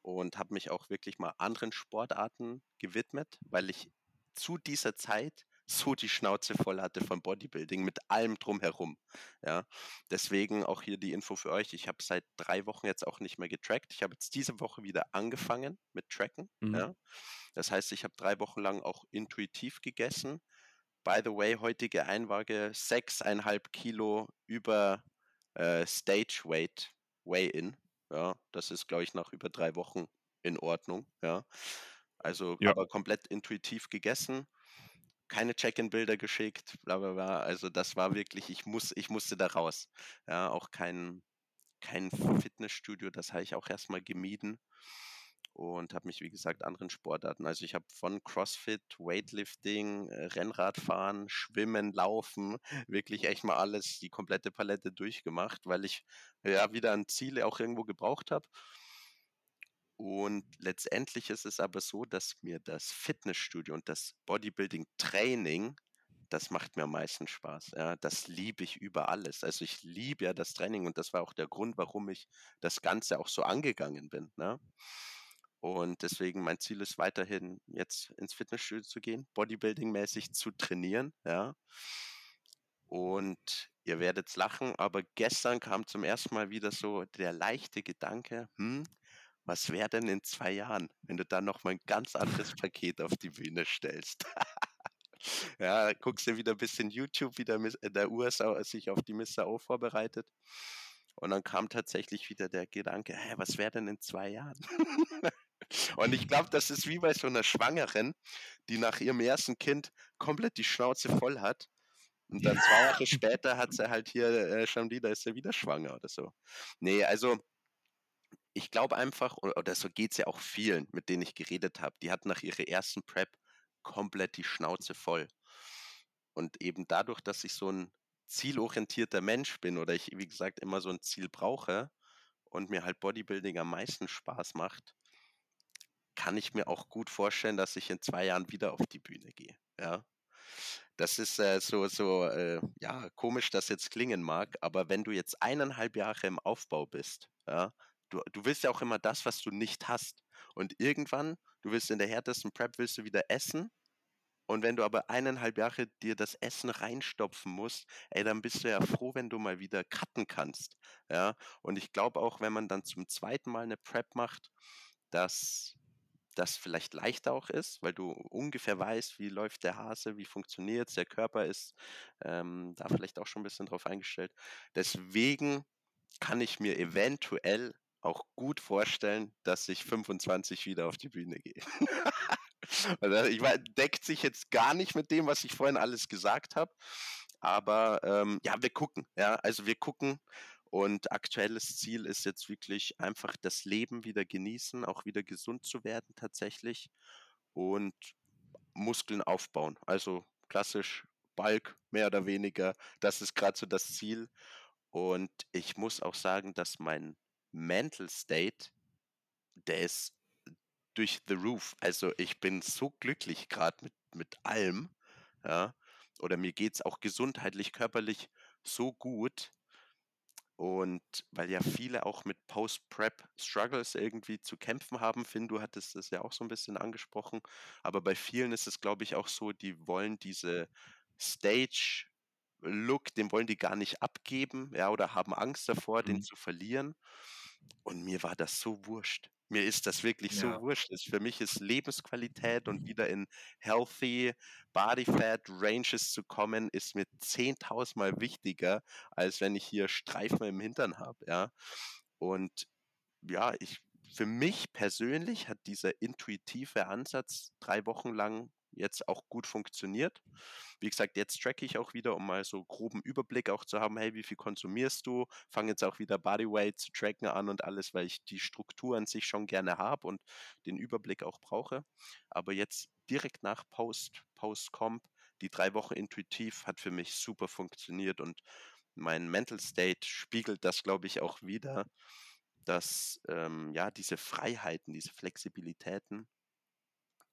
und habe mich auch wirklich mal anderen Sportarten gewidmet, weil ich zu dieser Zeit so die Schnauze voll hatte von Bodybuilding mit allem drumherum. Ja, deswegen auch hier die Info für euch. Ich habe seit drei Wochen jetzt auch nicht mehr getrackt. Ich habe jetzt diese Woche wieder angefangen mit Tracken. Mhm. Ja, das heißt, ich habe drei Wochen lang auch intuitiv gegessen. By the way, heutige Einwaage sechseinhalb Kilo über äh, Stage Weight Weigh-in. Ja, das ist, glaube ich, nach über drei Wochen in Ordnung. Ja, also ja. aber komplett intuitiv gegessen keine Check-in-Bilder geschickt, bla bla bla. Also das war wirklich, ich muss, ich musste da raus. Ja, auch kein, kein Fitnessstudio, das habe ich auch erstmal gemieden und habe mich, wie gesagt, anderen Sportarten. Also ich habe von CrossFit, Weightlifting, äh, Rennradfahren, Schwimmen, Laufen, wirklich echt mal alles, die komplette Palette durchgemacht, weil ich ja wieder ein Ziel auch irgendwo gebraucht habe. Und letztendlich ist es aber so, dass mir das Fitnessstudio und das Bodybuilding-Training, das macht mir am meisten Spaß. Ja, das liebe ich über alles. Also ich liebe ja das Training und das war auch der Grund, warum ich das Ganze auch so angegangen bin. Ne? Und deswegen mein Ziel ist weiterhin jetzt ins Fitnessstudio zu gehen, Bodybuilding-mäßig zu trainieren. Ja. Und ihr werdet lachen, aber gestern kam zum ersten Mal wieder so der leichte Gedanke, hm, was wäre denn in zwei Jahren, wenn du dann nochmal ein ganz anderes Paket auf die Bühne stellst? ja, guckst du wieder ein bisschen YouTube, wie der, äh, der USA sich auf die Mr. O vorbereitet. Und dann kam tatsächlich wieder der Gedanke, hä, was wäre denn in zwei Jahren? Und ich glaube, das ist wie bei so einer Schwangeren, die nach ihrem ersten Kind komplett die Schnauze voll hat. Und dann zwei Jahre später hat sie halt hier äh, schon wieder, ist sie wieder schwanger oder so. Nee, also ich glaube einfach, oder so geht es ja auch vielen, mit denen ich geredet habe, die hatten nach ihrer ersten Prep komplett die Schnauze voll. Und eben dadurch, dass ich so ein zielorientierter Mensch bin oder ich, wie gesagt, immer so ein Ziel brauche und mir halt Bodybuilding am meisten Spaß macht, kann ich mir auch gut vorstellen, dass ich in zwei Jahren wieder auf die Bühne gehe. Ja. Das ist äh, so, so äh, ja, komisch, dass jetzt klingen mag, aber wenn du jetzt eineinhalb Jahre im Aufbau bist, ja, du, du willst ja auch immer das, was du nicht hast. Und irgendwann, du willst in der härtesten Prep, willst du wieder essen. Und wenn du aber eineinhalb Jahre dir das Essen reinstopfen musst, ey, dann bist du ja froh, wenn du mal wieder cutten kannst. Ja, und ich glaube auch, wenn man dann zum zweiten Mal eine Prep macht, dass das vielleicht leichter auch ist, weil du ungefähr weißt, wie läuft der Hase, wie funktioniert es, der Körper ist ähm, da vielleicht auch schon ein bisschen drauf eingestellt. Deswegen kann ich mir eventuell auch gut vorstellen, dass ich 25 wieder auf die Bühne gehe. also ich weiß, deckt sich jetzt gar nicht mit dem, was ich vorhin alles gesagt habe. Aber ähm, ja, wir gucken. Ja, also wir gucken. Und aktuelles Ziel ist jetzt wirklich einfach das Leben wieder genießen, auch wieder gesund zu werden tatsächlich und Muskeln aufbauen. Also klassisch Balk, mehr oder weniger. Das ist gerade so das Ziel. Und ich muss auch sagen, dass mein Mental State, der ist durch the roof. Also ich bin so glücklich gerade mit, mit allem. Ja. Oder mir geht es auch gesundheitlich, körperlich so gut. Und weil ja viele auch mit Post-Prep-Struggles irgendwie zu kämpfen haben, Finn, du hattest das ja auch so ein bisschen angesprochen, aber bei vielen ist es, glaube ich, auch so, die wollen diese Stage-Look, den wollen die gar nicht abgeben, ja, oder haben Angst davor, mhm. den zu verlieren. Und mir war das so wurscht. Mir ist das wirklich ja. so wurscht. Für mich ist Lebensqualität und wieder in healthy Body Fat Ranges zu kommen, ist mir 10.000 Mal wichtiger, als wenn ich hier Streifen im Hintern habe. Ja? Und ja, ich, für mich persönlich hat dieser intuitive Ansatz drei Wochen lang jetzt auch gut funktioniert. Wie gesagt, jetzt tracke ich auch wieder, um mal so groben Überblick auch zu haben, hey, wie viel konsumierst du? Fange jetzt auch wieder Bodyweight zu tracken an und alles, weil ich die Struktur an sich schon gerne habe und den Überblick auch brauche. Aber jetzt direkt nach Post, Post-Comp, die drei Wochen intuitiv hat für mich super funktioniert und mein Mental State spiegelt das, glaube ich, auch wieder, dass ähm, ja diese Freiheiten, diese Flexibilitäten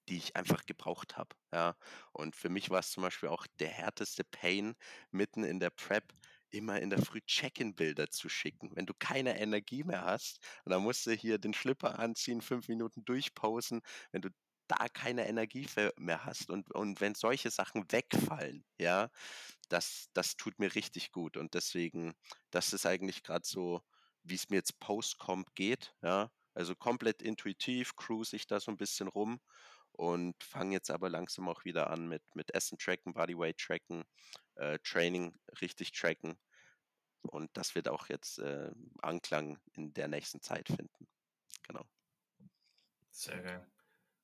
die ich einfach gebraucht habe. Ja. Und für mich war es zum Beispiel auch der härteste Pain, mitten in der Prep immer in der Früh Check-in-Bilder zu schicken. Wenn du keine Energie mehr hast, und dann musst du hier den Schlipper anziehen, fünf Minuten durchposen, wenn du da keine Energie mehr hast und, und wenn solche Sachen wegfallen, ja, das, das tut mir richtig gut. Und deswegen, das ist eigentlich gerade so, wie es mir jetzt post-comp geht, ja. Also komplett intuitiv cruise ich da so ein bisschen rum und fange jetzt aber langsam auch wieder an mit, mit Essen tracken, Bodyweight tracken, äh, Training richtig tracken. Und das wird auch jetzt äh, Anklang in der nächsten Zeit finden. Genau. Sehr geil.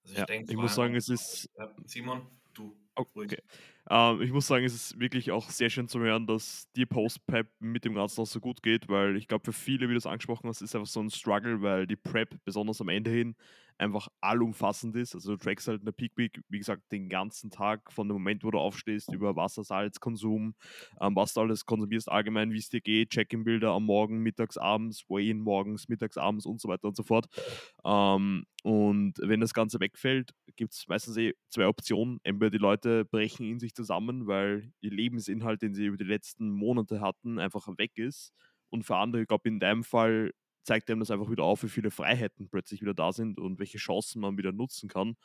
Also ich, ja, denke, ich muss sagen, es ist. Simon? du. Okay. Ähm, ich muss sagen, es ist wirklich auch sehr schön zu hören, dass die Post-Prep mit dem Ganzen auch so gut geht, weil ich glaube, für viele, wie du es angesprochen hast, ist einfach so ein Struggle, weil die Prep besonders am Ende hin einfach allumfassend ist. Also du trackst halt eine Peak Week, wie gesagt, den ganzen Tag von dem Moment, wo du aufstehst, über Wasser, Salz, Konsum, ähm, was du alles konsumierst, allgemein, wie es dir geht, Check-in-Bilder am Morgen, mittags, abends, Weigh-in morgens, mittags, abends und so weiter und so fort. Ähm, und wenn das Ganze wegfällt, gibt es meistens eh zwei Optionen. Entweder die Leute brechen in sich zusammen, weil ihr Lebensinhalt, den sie über die letzten Monate hatten, einfach weg ist. Und für andere, ich glaube, in deinem Fall zeigt einem das einfach wieder auf, wie viele Freiheiten plötzlich wieder da sind und welche Chancen man wieder nutzen kann.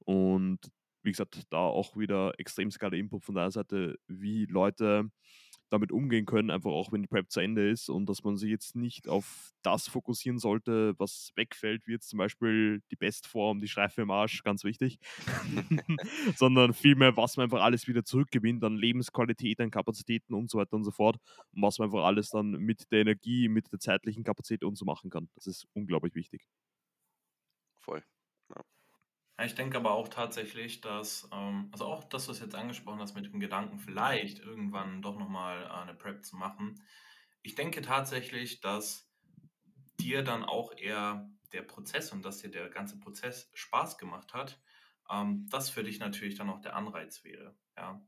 Und wie gesagt, da auch wieder extrem geiler Input von deiner Seite, wie Leute damit umgehen können, einfach auch wenn die Prep zu Ende ist und dass man sich jetzt nicht auf das fokussieren sollte, was wegfällt, wie jetzt zum Beispiel die Bestform, die Schleife im Arsch, ganz wichtig, sondern vielmehr, was man einfach alles wieder zurückgewinnt an Lebensqualität, an Kapazitäten und so weiter und so fort und was man einfach alles dann mit der Energie, mit der zeitlichen Kapazität und so machen kann. Das ist unglaublich wichtig. Voll. Ich denke aber auch tatsächlich, dass, ähm, also auch, dass du es jetzt angesprochen hast mit dem Gedanken, vielleicht irgendwann doch nochmal äh, eine Prep zu machen. Ich denke tatsächlich, dass dir dann auch eher der Prozess und dass dir der ganze Prozess Spaß gemacht hat, ähm, das für dich natürlich dann auch der Anreiz wäre. Ja.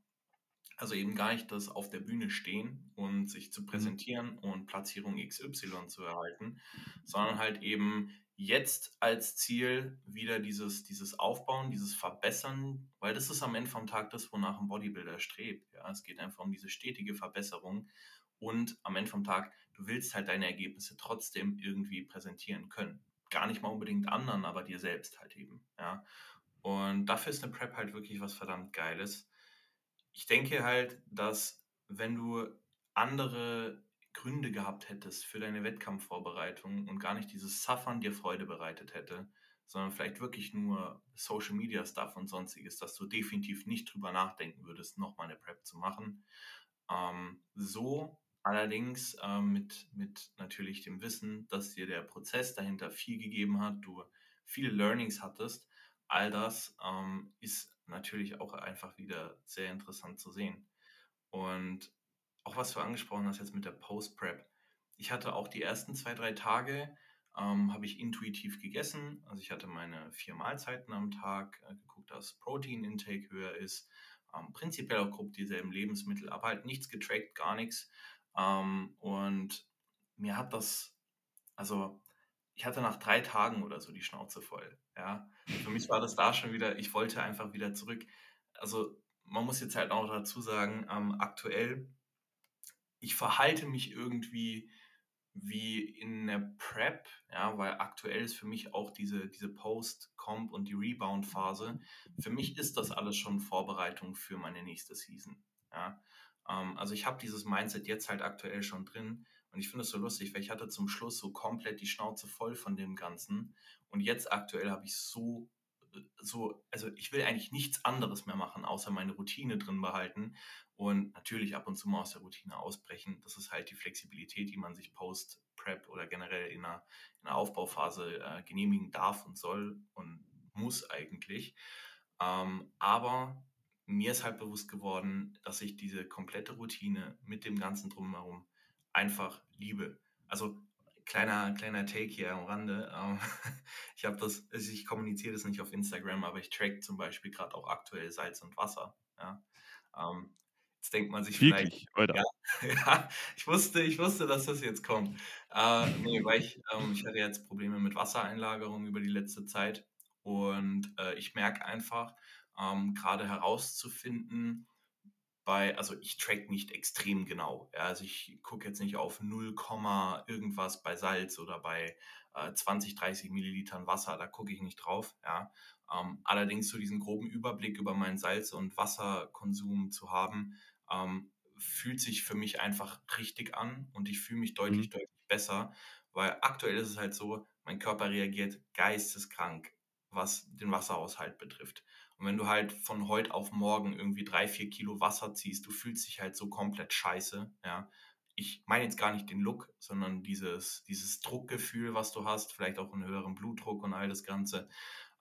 Also eben gar nicht das auf der Bühne stehen und sich zu mhm. präsentieren und Platzierung XY zu erhalten, sondern halt eben jetzt als Ziel wieder dieses, dieses Aufbauen, dieses Verbessern, weil das ist am Ende vom Tag das, wonach ein Bodybuilder strebt. Ja, es geht einfach um diese stetige Verbesserung und am Ende vom Tag, du willst halt deine Ergebnisse trotzdem irgendwie präsentieren können. Gar nicht mal unbedingt anderen, aber dir selbst halt eben. Ja, und dafür ist eine Prep halt wirklich was verdammt Geiles. Ich denke halt, dass wenn du andere Gründe gehabt hättest für deine Wettkampfvorbereitung und gar nicht dieses Suffern dir Freude bereitet hätte, sondern vielleicht wirklich nur Social Media Stuff und sonstiges, dass du definitiv nicht drüber nachdenken würdest, nochmal eine Prep zu machen. Ähm, so allerdings ähm, mit, mit natürlich dem Wissen, dass dir der Prozess dahinter viel gegeben hat, du viele Learnings hattest, all das ähm, ist natürlich auch einfach wieder sehr interessant zu sehen. Und auch was du angesprochen hast jetzt mit der Post-Prep. Ich hatte auch die ersten zwei, drei Tage, ähm, habe ich intuitiv gegessen. Also ich hatte meine vier Mahlzeiten am Tag, äh, geguckt, dass Protein-Intake höher ist. Ähm, prinzipiell auch grob dieselben Lebensmittel, aber halt nichts getrackt, gar nichts. Ähm, und mir hat das, also ich hatte nach drei Tagen oder so die Schnauze voll. Ja, für mich war das da schon wieder, ich wollte einfach wieder zurück. Also man muss jetzt halt auch dazu sagen, ähm, aktuell ich verhalte mich irgendwie wie in der Prep, ja, weil aktuell ist für mich auch diese, diese Post-Comp und die Rebound-Phase. Für mich ist das alles schon Vorbereitung für meine nächste Season. Ja. Ähm, also ich habe dieses Mindset jetzt halt aktuell schon drin und ich finde es so lustig, weil ich hatte zum Schluss so komplett die Schnauze voll von dem Ganzen und jetzt aktuell habe ich so so, also ich will eigentlich nichts anderes mehr machen, außer meine Routine drin behalten und natürlich ab und zu mal aus der Routine ausbrechen. Das ist halt die Flexibilität, die man sich post-Prep oder generell in einer, in einer Aufbauphase äh, genehmigen darf und soll und muss eigentlich. Ähm, aber mir ist halt bewusst geworden, dass ich diese komplette Routine mit dem ganzen drumherum einfach liebe. Also kleiner, kleiner Take hier am Rande. Ähm, ich habe das, also ich kommuniziere das nicht auf Instagram, aber ich track zum Beispiel gerade auch aktuell Salz und Wasser. Ja. Ähm, jetzt denkt man sich Wirklich? vielleicht. Ja, ja, ich wusste, ich wusste, dass das jetzt kommt. Äh, nee, weil ich, ähm, ich hatte jetzt Probleme mit Wassereinlagerung über die letzte Zeit. Und äh, ich merke einfach, ähm, gerade herauszufinden, bei, also ich track nicht extrem genau. Ja, also ich gucke jetzt nicht auf 0, irgendwas bei Salz oder bei äh, 20, 30 Millilitern Wasser, da gucke ich nicht drauf. Ja. Ähm, allerdings so diesen groben Überblick über meinen Salz- und Wasserkonsum zu haben, ähm, fühlt sich für mich einfach richtig an und ich fühle mich deutlich, mhm. deutlich besser, weil aktuell ist es halt so, mein Körper reagiert geisteskrank, was den Wasserhaushalt betrifft. Und wenn du halt von heute auf morgen irgendwie drei, vier Kilo Wasser ziehst, du fühlst dich halt so komplett scheiße, ja. Ich meine jetzt gar nicht den Look, sondern dieses, dieses Druckgefühl, was du hast, vielleicht auch einen höheren Blutdruck und all das Ganze.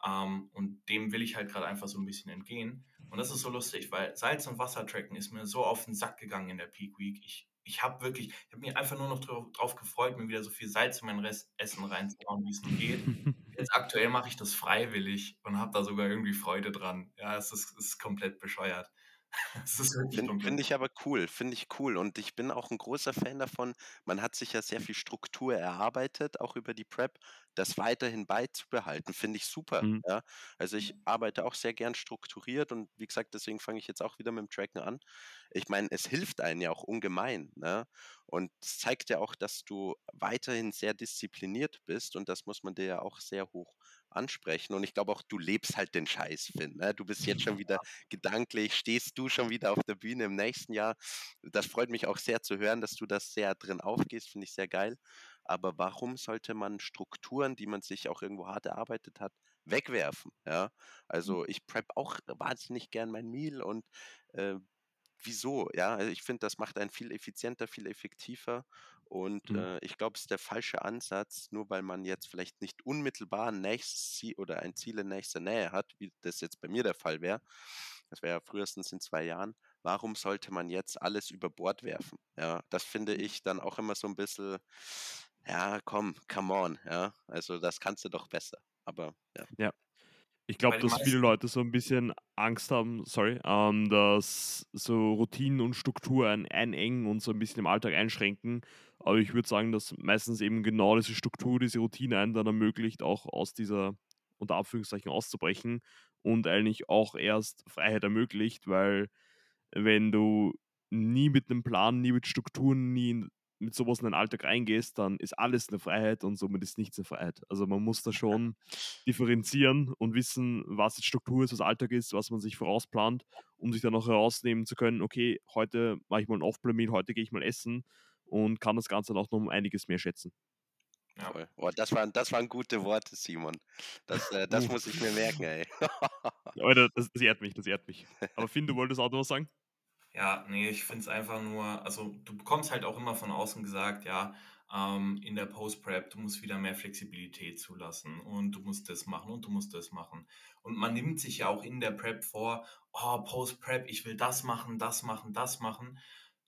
Ähm, und dem will ich halt gerade einfach so ein bisschen entgehen. Und das ist so lustig, weil Salz- und Wassertracken ist mir so auf den Sack gegangen in der Peak Week. Ich, ich habe wirklich, ich habe mich einfach nur noch drauf, drauf, gefreut, mir wieder so viel Salz in mein Rest Essen reinzuhauen, wie es nur geht. Jetzt aktuell mache ich das freiwillig und habe da sogar irgendwie Freude dran. Ja, es ist, ist komplett bescheuert. Finde find ich aber cool, finde ich cool. Und ich bin auch ein großer Fan davon. Man hat sich ja sehr viel Struktur erarbeitet, auch über die Prep. Das weiterhin beizubehalten, finde ich super. Mhm. Ja? Also ich arbeite auch sehr gern strukturiert und wie gesagt, deswegen fange ich jetzt auch wieder mit dem Tracken an. Ich meine, es hilft einem ja auch ungemein. Ne? Und es zeigt ja auch, dass du weiterhin sehr diszipliniert bist und das muss man dir ja auch sehr hoch ansprechen. Und ich glaube auch, du lebst halt den Scheiß, Finn. Ne? Du bist jetzt schon wieder gedanklich, stehst du schon wieder auf der Bühne im nächsten Jahr. Das freut mich auch sehr zu hören, dass du das sehr drin aufgehst, finde ich sehr geil. Aber warum sollte man Strukturen, die man sich auch irgendwo hart erarbeitet hat, wegwerfen? Ja, also ich prep auch wahnsinnig gern mein Meal und äh, wieso? Ja, also ich finde, das macht einen viel effizienter, viel effektiver. Und mhm. äh, ich glaube, es ist der falsche Ansatz, nur weil man jetzt vielleicht nicht unmittelbar ein nächstes Ziel oder ein Ziel in nächster Nähe hat, wie das jetzt bei mir der Fall wäre. Das wäre ja frühestens in zwei Jahren. Warum sollte man jetzt alles über Bord werfen? Ja, das finde mhm. ich dann auch immer so ein bisschen, ja, komm, come on, ja. Also das kannst du doch besser. Aber ja. Ja, ich glaube, dass viele Leute so ein bisschen Angst haben, sorry, ähm, dass so Routinen und Strukturen einengen und so ein bisschen im Alltag einschränken. Aber ich würde sagen, dass meistens eben genau diese Struktur, diese Routine einen dann ermöglicht, auch aus dieser, unter Anführungszeichen, auszubrechen und eigentlich auch erst Freiheit ermöglicht, weil wenn du nie mit einem Plan, nie mit Strukturen, nie mit sowas in den Alltag reingehst, dann ist alles eine Freiheit und somit ist nichts eine Freiheit. Also man muss da schon differenzieren und wissen, was jetzt Struktur ist, was Alltag ist, was man sich vorausplant, um sich dann auch herausnehmen zu können, okay, heute mache ich mal ein Off-Plan-Meal, heute gehe ich mal essen und kann das Ganze dann auch noch um einiges mehr schätzen. Ja. Oh, das, waren, das waren gute Worte, Simon. Das, äh, das muss ich mir merken, ey. Leute, das, das ehrt mich, das ehrt mich. Aber Finn, du wolltest auch noch was sagen? Ja, nee, ich finde es einfach nur, also du bekommst halt auch immer von außen gesagt, ja, ähm, in der Post-Prep, du musst wieder mehr Flexibilität zulassen und du musst das machen und du musst das machen. Und man nimmt sich ja auch in der Prep vor, oh, Post-Prep, ich will das machen, das machen, das machen.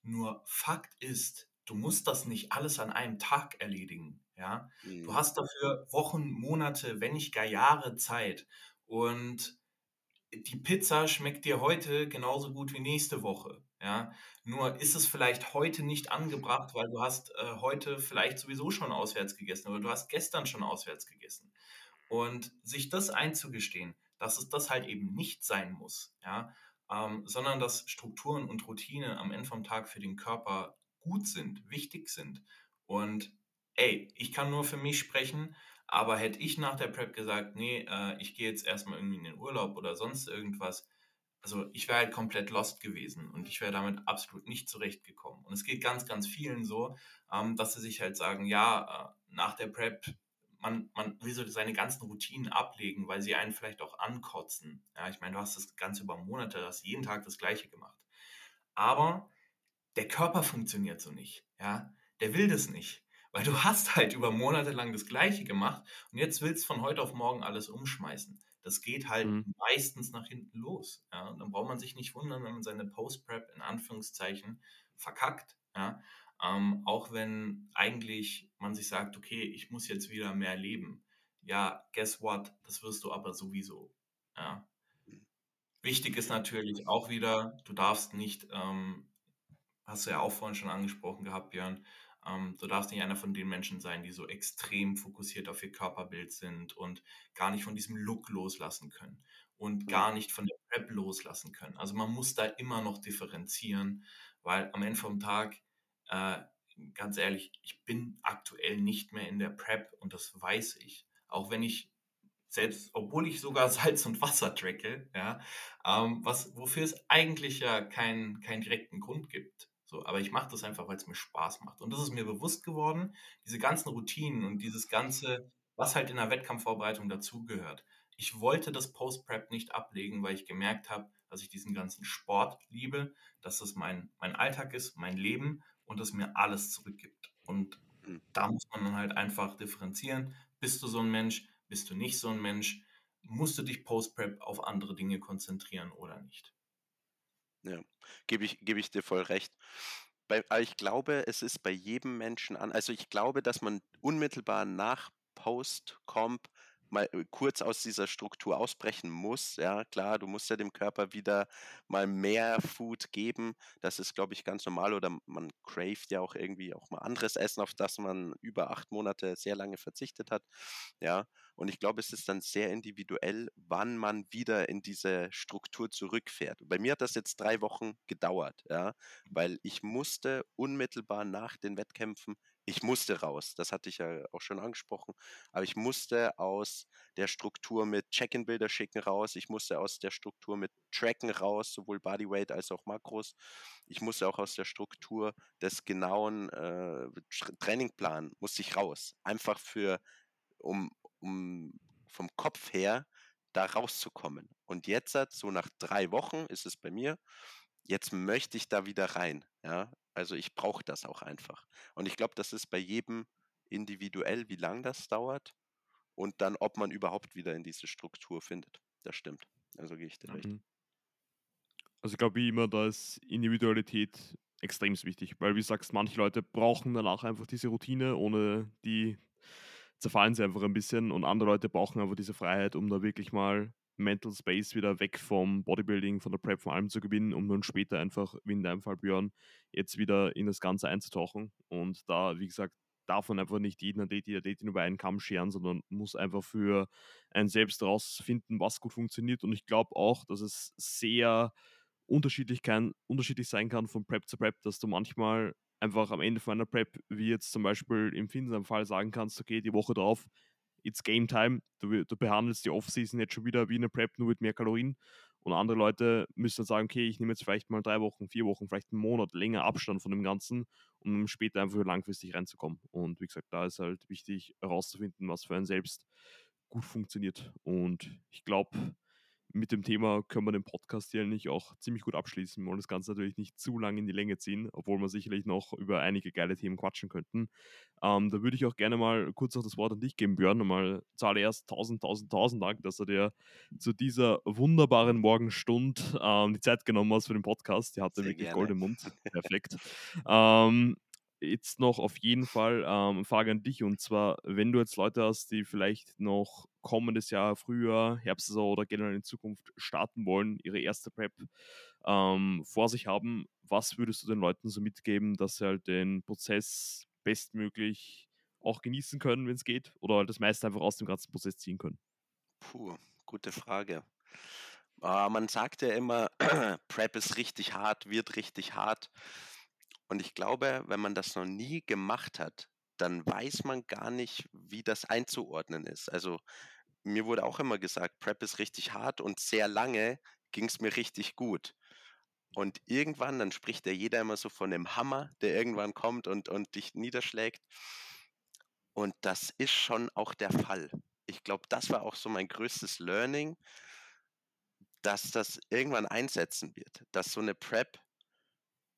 Nur Fakt ist, du musst das nicht alles an einem Tag erledigen. Ja, mhm. du hast dafür Wochen, Monate, wenn nicht gar Jahre Zeit. Und die Pizza schmeckt dir heute genauso gut wie nächste Woche. Ja, nur ist es vielleicht heute nicht angebracht, weil du hast äh, heute vielleicht sowieso schon auswärts gegessen oder du hast gestern schon auswärts gegessen. Und sich das einzugestehen, dass es das halt eben nicht sein muss, ja, ähm, sondern dass Strukturen und Routine am Ende vom Tag für den Körper gut sind, wichtig sind. Und ey, ich kann nur für mich sprechen, aber hätte ich nach der Prep gesagt, nee, äh, ich gehe jetzt erstmal irgendwie in den Urlaub oder sonst irgendwas, also ich wäre halt komplett lost gewesen und ich wäre damit absolut nicht zurechtgekommen. Und es geht ganz, ganz vielen so, ähm, dass sie sich halt sagen, ja, äh, nach der Prep, man, man will so seine ganzen Routinen ablegen, weil sie einen vielleicht auch ankotzen. Ja, ich meine, du hast das Ganze über Monate, du hast jeden Tag das Gleiche gemacht. Aber der Körper funktioniert so nicht. Ja, der will das nicht. Weil du hast halt über Monate lang das Gleiche gemacht und jetzt willst du von heute auf morgen alles umschmeißen. Das geht halt mhm. meistens nach hinten los. Ja? Und dann braucht man sich nicht wundern, wenn man seine Post-Prep in Anführungszeichen verkackt. Ja? Ähm, auch wenn eigentlich man sich sagt, okay, ich muss jetzt wieder mehr leben. Ja, guess what? Das wirst du aber sowieso. Ja? Wichtig ist natürlich auch wieder, du darfst nicht, ähm, hast du ja auch vorhin schon angesprochen gehabt, Björn, ähm, du darfst nicht einer von den Menschen sein, die so extrem fokussiert auf ihr Körperbild sind und gar nicht von diesem Look loslassen können und gar nicht von der Prep loslassen können. Also man muss da immer noch differenzieren, weil am Ende vom Tag, äh, ganz ehrlich, ich bin aktuell nicht mehr in der Prep und das weiß ich. Auch wenn ich selbst, obwohl ich sogar Salz und Wasser tracke, ja, ähm, was, wofür es eigentlich ja keinen keinen direkten Grund gibt. So, aber ich mache das einfach, weil es mir Spaß macht. Und das ist mir bewusst geworden, diese ganzen Routinen und dieses ganze, was halt in der Wettkampfvorbereitung dazugehört. Ich wollte das Post-Prep nicht ablegen, weil ich gemerkt habe, dass ich diesen ganzen Sport liebe, dass das mein, mein Alltag ist, mein Leben und es mir alles zurückgibt. Und hm. da muss man dann halt einfach differenzieren. Bist du so ein Mensch? Bist du nicht so ein Mensch? musst du dich Post-Prep auf andere Dinge konzentrieren oder nicht. Ja, gebe ich, gebe ich dir voll recht. Bei, ich glaube, es ist bei jedem Menschen an. Also ich glaube, dass man unmittelbar nach Post-Comp mal äh, kurz aus dieser Struktur ausbrechen muss. Ja, klar, du musst ja dem Körper wieder mal mehr Food geben. Das ist, glaube ich, ganz normal. Oder man craved ja auch irgendwie auch mal anderes Essen, auf das man über acht Monate sehr lange verzichtet hat. Ja, und ich glaube, es ist dann sehr individuell, wann man wieder in diese Struktur zurückfährt. Bei mir hat das jetzt drei Wochen gedauert, ja, weil ich musste unmittelbar nach den Wettkämpfen ich musste raus, das hatte ich ja auch schon angesprochen, aber ich musste aus der Struktur mit Check-in-Bilder schicken raus, ich musste aus der Struktur mit Tracken raus, sowohl Bodyweight als auch Makros. Ich musste auch aus der Struktur des genauen äh, Trainingplan musste ich raus, einfach für um um vom Kopf her da rauszukommen. Und jetzt so nach drei Wochen ist es bei mir, jetzt möchte ich da wieder rein. Ja, also ich brauche das auch einfach. Und ich glaube, das ist bei jedem individuell, wie lang das dauert und dann, ob man überhaupt wieder in diese Struktur findet. Das stimmt. Also gehe ich dir recht. Mhm. Also ich glaube wie immer, da ist Individualität extrem wichtig, weil wie du sagst, manche Leute brauchen danach einfach diese Routine, ohne die zerfallen sie einfach ein bisschen und andere Leute brauchen einfach diese Freiheit, um da wirklich mal Mental Space wieder weg vom Bodybuilding, von der Prep, von allem zu gewinnen, um dann später einfach, wie in deinem Fall Björn, jetzt wieder in das Ganze einzutauchen. Und da, wie gesagt, darf man einfach nicht jeden Athlet, jede Athletin über einen Kamm scheren, sondern muss einfach für einen selbst herausfinden, was gut funktioniert. Und ich glaube auch, dass es sehr unterschiedlich, kann, unterschiedlich sein kann von Prep zu Prep, dass du manchmal einfach am Ende von einer Prep, wie jetzt zum Beispiel im Finsam Fall sagen kannst, okay, die Woche drauf it's Game Time. Du, du behandelst die Offseason jetzt schon wieder wie eine Prep, nur mit mehr Kalorien. Und andere Leute müssen dann sagen, okay, ich nehme jetzt vielleicht mal drei Wochen, vier Wochen, vielleicht einen Monat länger Abstand von dem Ganzen, um später einfach langfristig reinzukommen. Und wie gesagt, da ist halt wichtig herauszufinden, was für einen selbst gut funktioniert. Und ich glaube, mit dem Thema können wir den Podcast hier eigentlich auch ziemlich gut abschließen. Wir wollen das Ganze natürlich nicht zu lange in die Länge ziehen, obwohl wir sicherlich noch über einige geile Themen quatschen könnten. Ähm, da würde ich auch gerne mal kurz noch das Wort an dich geben, Björn. Mal zuallererst tausend, tausend, tausend Dank, dass du dir zu dieser wunderbaren Morgenstund ähm, die Zeit genommen hast für den Podcast. Die hatte Sehr wirklich. Gold im Mund. Perfekt. ähm, jetzt noch auf jeden Fall ähm, Frage an dich und zwar, wenn du jetzt Leute hast, die vielleicht noch kommendes Jahr, Frühjahr, Herbstsaison oder generell in Zukunft starten wollen, ihre erste Prep ähm, vor sich haben, was würdest du den Leuten so mitgeben, dass sie halt den Prozess bestmöglich auch genießen können, wenn es geht, oder halt das meiste einfach aus dem ganzen Prozess ziehen können? Puh, gute Frage. Uh, man sagt ja immer, Prep ist richtig hart, wird richtig hart. Und ich glaube, wenn man das noch nie gemacht hat, dann weiß man gar nicht, wie das einzuordnen ist. Also mir wurde auch immer gesagt, Prep ist richtig hart und sehr lange ging es mir richtig gut. Und irgendwann, dann spricht ja jeder immer so von dem Hammer, der irgendwann kommt und, und dich niederschlägt. Und das ist schon auch der Fall. Ich glaube, das war auch so mein größtes Learning, dass das irgendwann einsetzen wird, dass so eine Prep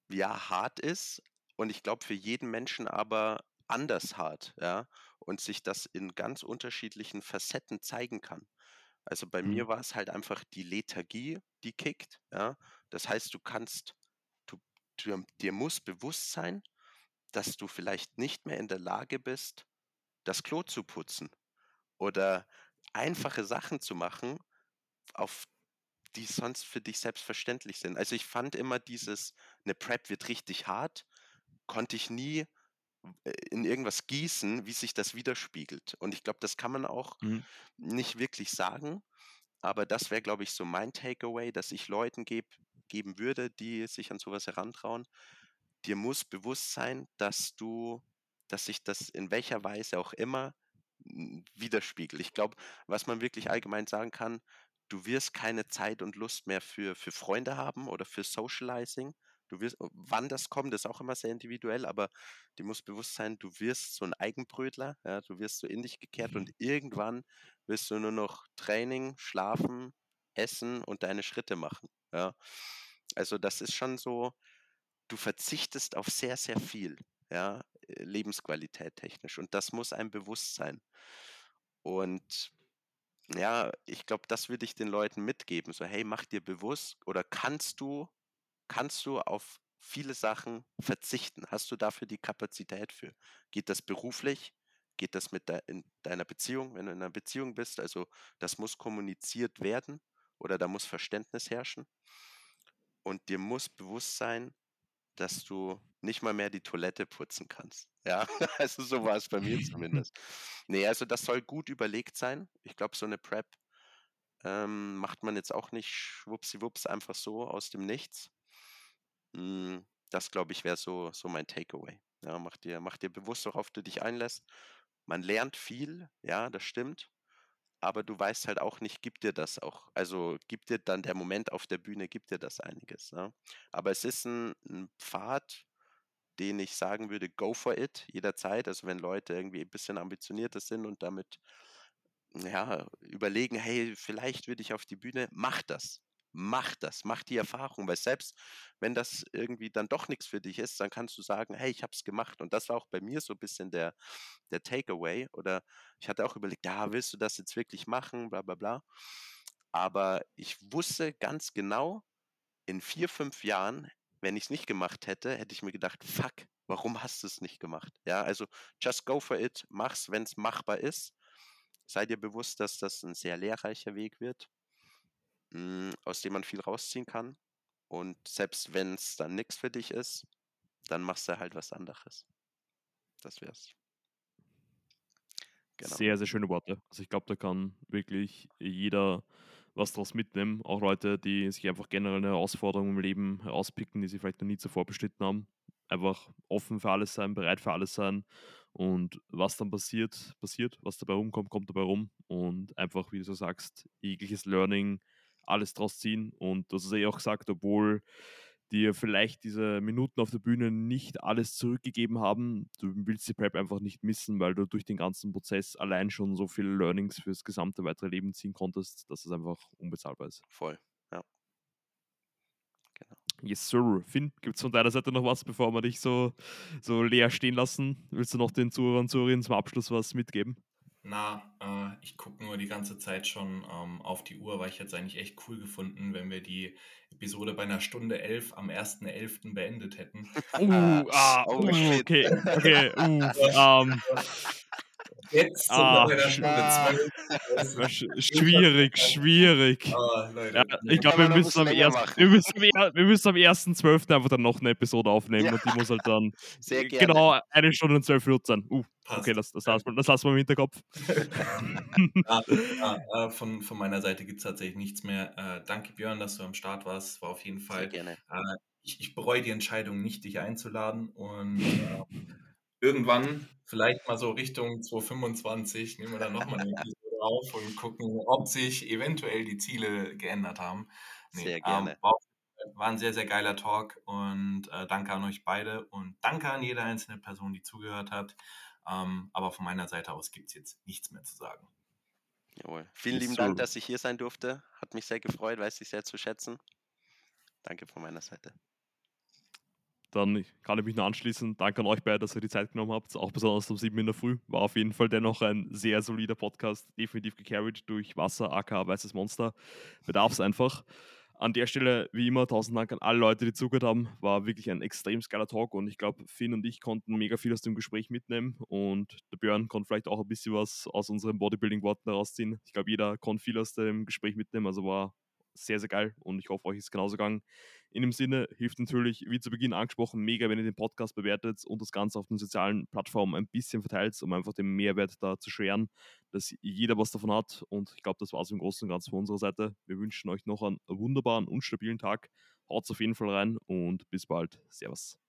ja hart ist und ich glaube für jeden Menschen aber anders hart, ja, und sich das in ganz unterschiedlichen Facetten zeigen kann. Also bei mhm. mir war es halt einfach die Lethargie, die kickt, ja. Das heißt, du kannst, du, du, dir muss bewusst sein, dass du vielleicht nicht mehr in der Lage bist, das Klo zu putzen oder einfache Sachen zu machen, auf die sonst für dich selbstverständlich sind. Also ich fand immer dieses, eine Prep wird richtig hart, konnte ich nie in irgendwas gießen, wie sich das widerspiegelt. Und ich glaube, das kann man auch mhm. nicht wirklich sagen. Aber das wäre, glaube ich, so mein Takeaway, dass ich Leuten geb, geben würde, die sich an sowas herantrauen. Dir muss bewusst sein, dass du, dass sich das in welcher Weise auch immer widerspiegelt. Ich glaube, was man wirklich allgemein sagen kann, du wirst keine Zeit und Lust mehr für, für Freunde haben oder für Socializing. Du wirst, wann das kommt, ist auch immer sehr individuell, aber dir muss bewusst sein, du wirst so ein Eigenbrötler, ja, du wirst so in dich gekehrt und mhm. irgendwann wirst du nur noch Training, schlafen, essen und deine Schritte machen. Ja. Also das ist schon so, du verzichtest auf sehr, sehr viel, ja, äh, Lebensqualität technisch und das muss einem bewusst sein. Und ja, ich glaube, das würde ich den Leuten mitgeben. So, hey, mach dir bewusst oder kannst du, kannst du auf viele Sachen verzichten? Hast du dafür die Kapazität für? Geht das beruflich? Geht das mit de in deiner Beziehung, wenn du in einer Beziehung bist? Also das muss kommuniziert werden oder da muss Verständnis herrschen. Und dir muss bewusst sein, dass du nicht mal mehr die Toilette putzen kannst. Ja, also so war es bei mir zumindest. Nee, also das soll gut überlegt sein. Ich glaube, so eine Prep ähm, macht man jetzt auch nicht schwuppsiwupps einfach so aus dem Nichts. Hm, das, glaube ich, wäre so, so mein Takeaway. Ja, mach dir, mach dir bewusst, worauf du dich einlässt. Man lernt viel, ja, das stimmt. Aber du weißt halt auch nicht, gibt dir das auch, also gibt dir dann der Moment auf der Bühne, gibt dir das einiges. Ne? Aber es ist ein, ein Pfad, den ich sagen würde, go for it jederzeit. Also wenn Leute irgendwie ein bisschen ambitionierter sind und damit ja, überlegen, hey, vielleicht würde ich auf die Bühne, mach das. Mach das, mach die Erfahrung, weil selbst wenn das irgendwie dann doch nichts für dich ist, dann kannst du sagen, hey, ich habe es gemacht. Und das war auch bei mir so ein bisschen der, der Takeaway. Oder ich hatte auch überlegt, ja, willst du das jetzt wirklich machen, bla bla bla. Aber ich wusste ganz genau, in vier, fünf Jahren, wenn ich es nicht gemacht hätte, hätte ich mir gedacht, fuck, warum hast du es nicht gemacht? Ja, also just go for it, mach's, wenn es machbar ist. Sei dir bewusst, dass das ein sehr lehrreicher Weg wird hm, aus dem man viel rausziehen kann. Und selbst wenn es dann nichts für dich ist, dann machst du halt was anderes. Das wär's. Genau. Sehr, sehr schöne Worte. Also ich glaube, da kann wirklich jeder was daraus mitnehmen. Auch Leute, die sich einfach generell eine Herausforderung im Leben herauspicken, die sie vielleicht noch nie zuvor bestritten haben. Einfach offen für alles sein, bereit für alles sein. Und was dann passiert, passiert. Was dabei rumkommt, kommt dabei rum. Und einfach, wie du so sagst, jegliches Learning alles draus ziehen. Und das ist eh auch gesagt, obwohl dir vielleicht diese Minuten auf der Bühne nicht alles zurückgegeben haben, du willst die Prep einfach nicht missen, weil du durch den ganzen Prozess allein schon so viele Learnings fürs gesamte weitere Leben ziehen konntest, dass es einfach unbezahlbar ist. Voll, ja. Genau. Yes, sir. Finn, gibt es von deiner Seite noch was, bevor wir dich so, so leer stehen lassen? Willst du noch den Zuhörern und Zuhörerinnen zum Abschluss was mitgeben? Na, äh, ich gucke nur die ganze Zeit schon ähm, auf die Uhr, weil ich jetzt eigentlich echt cool gefunden, wenn wir die Episode bei einer Stunde elf am 1.11. beendet hätten. Uh, ah, oh, uh, okay, okay, uh, um, Jetzt ah, bei der Stunde 12. Schwierig, schwierig. Oh, ja, ich glaube, wir, müssen am ersten, wir, müssen, wir müssen am 1.12. einfach dann noch eine Episode aufnehmen ja. und die muss halt dann Sehr gerne. genau eine Stunde und zwölf Minuten sein. Uh, okay, das, das, lassen wir, das lassen wir im Hinterkopf. ja, ja, äh, von, von meiner Seite gibt es tatsächlich nichts mehr. Äh, danke, Björn, dass du am Start warst. War auf jeden Fall. Sehr gerne. Äh, ich, ich bereue die Entscheidung nicht, dich einzuladen und äh, irgendwann, vielleicht mal so Richtung 2025, nehmen wir dann nochmal eine Episode auf und gucken, ob sich eventuell die Ziele geändert haben. Nee, sehr ähm, gerne. Ähm, war, war, ein sehr, sehr geiler Talk und äh, danke an euch beide und danke an jede einzelne Person, die zugehört hat. Ähm, aber von meiner Seite aus gibt es jetzt nichts mehr zu sagen. Jawohl. Vielen lieben Dank, dass ich hier sein durfte. Hat mich sehr gefreut, weiß ich sehr zu schätzen. Danke von meiner Seite dann kann ich mich nur anschließen. Danke an euch beide, dass ihr die Zeit genommen habt. Auch besonders um 7 in der Früh. War auf jeden Fall dennoch ein sehr solider Podcast. Definitiv gecarried durch Wasser, AK, Weißes Monster. Bedarf es einfach. An der Stelle, wie immer, tausend Dank an alle Leute, die zugehört haben. War wirklich ein extrem geiler Talk und ich glaube, Finn und ich konnten mega viel aus dem Gespräch mitnehmen und der Björn konnte vielleicht auch ein bisschen was aus unseren Bodybuilding-Worten daraus ziehen. Ich glaube, jeder konnte viel aus dem Gespräch mitnehmen, also war sehr, sehr geil und ich hoffe, euch ist genauso gegangen. In dem Sinne hilft natürlich, wie zu Beginn angesprochen, mega, wenn ihr den Podcast bewertet und das Ganze auf den sozialen Plattformen ein bisschen verteilt, um einfach den Mehrwert da zu scheren, dass jeder was davon hat. Und ich glaube, das war es im Großen und Ganzen von unserer Seite. Wir wünschen euch noch einen wunderbaren und stabilen Tag. Haut auf jeden Fall rein und bis bald. Servus.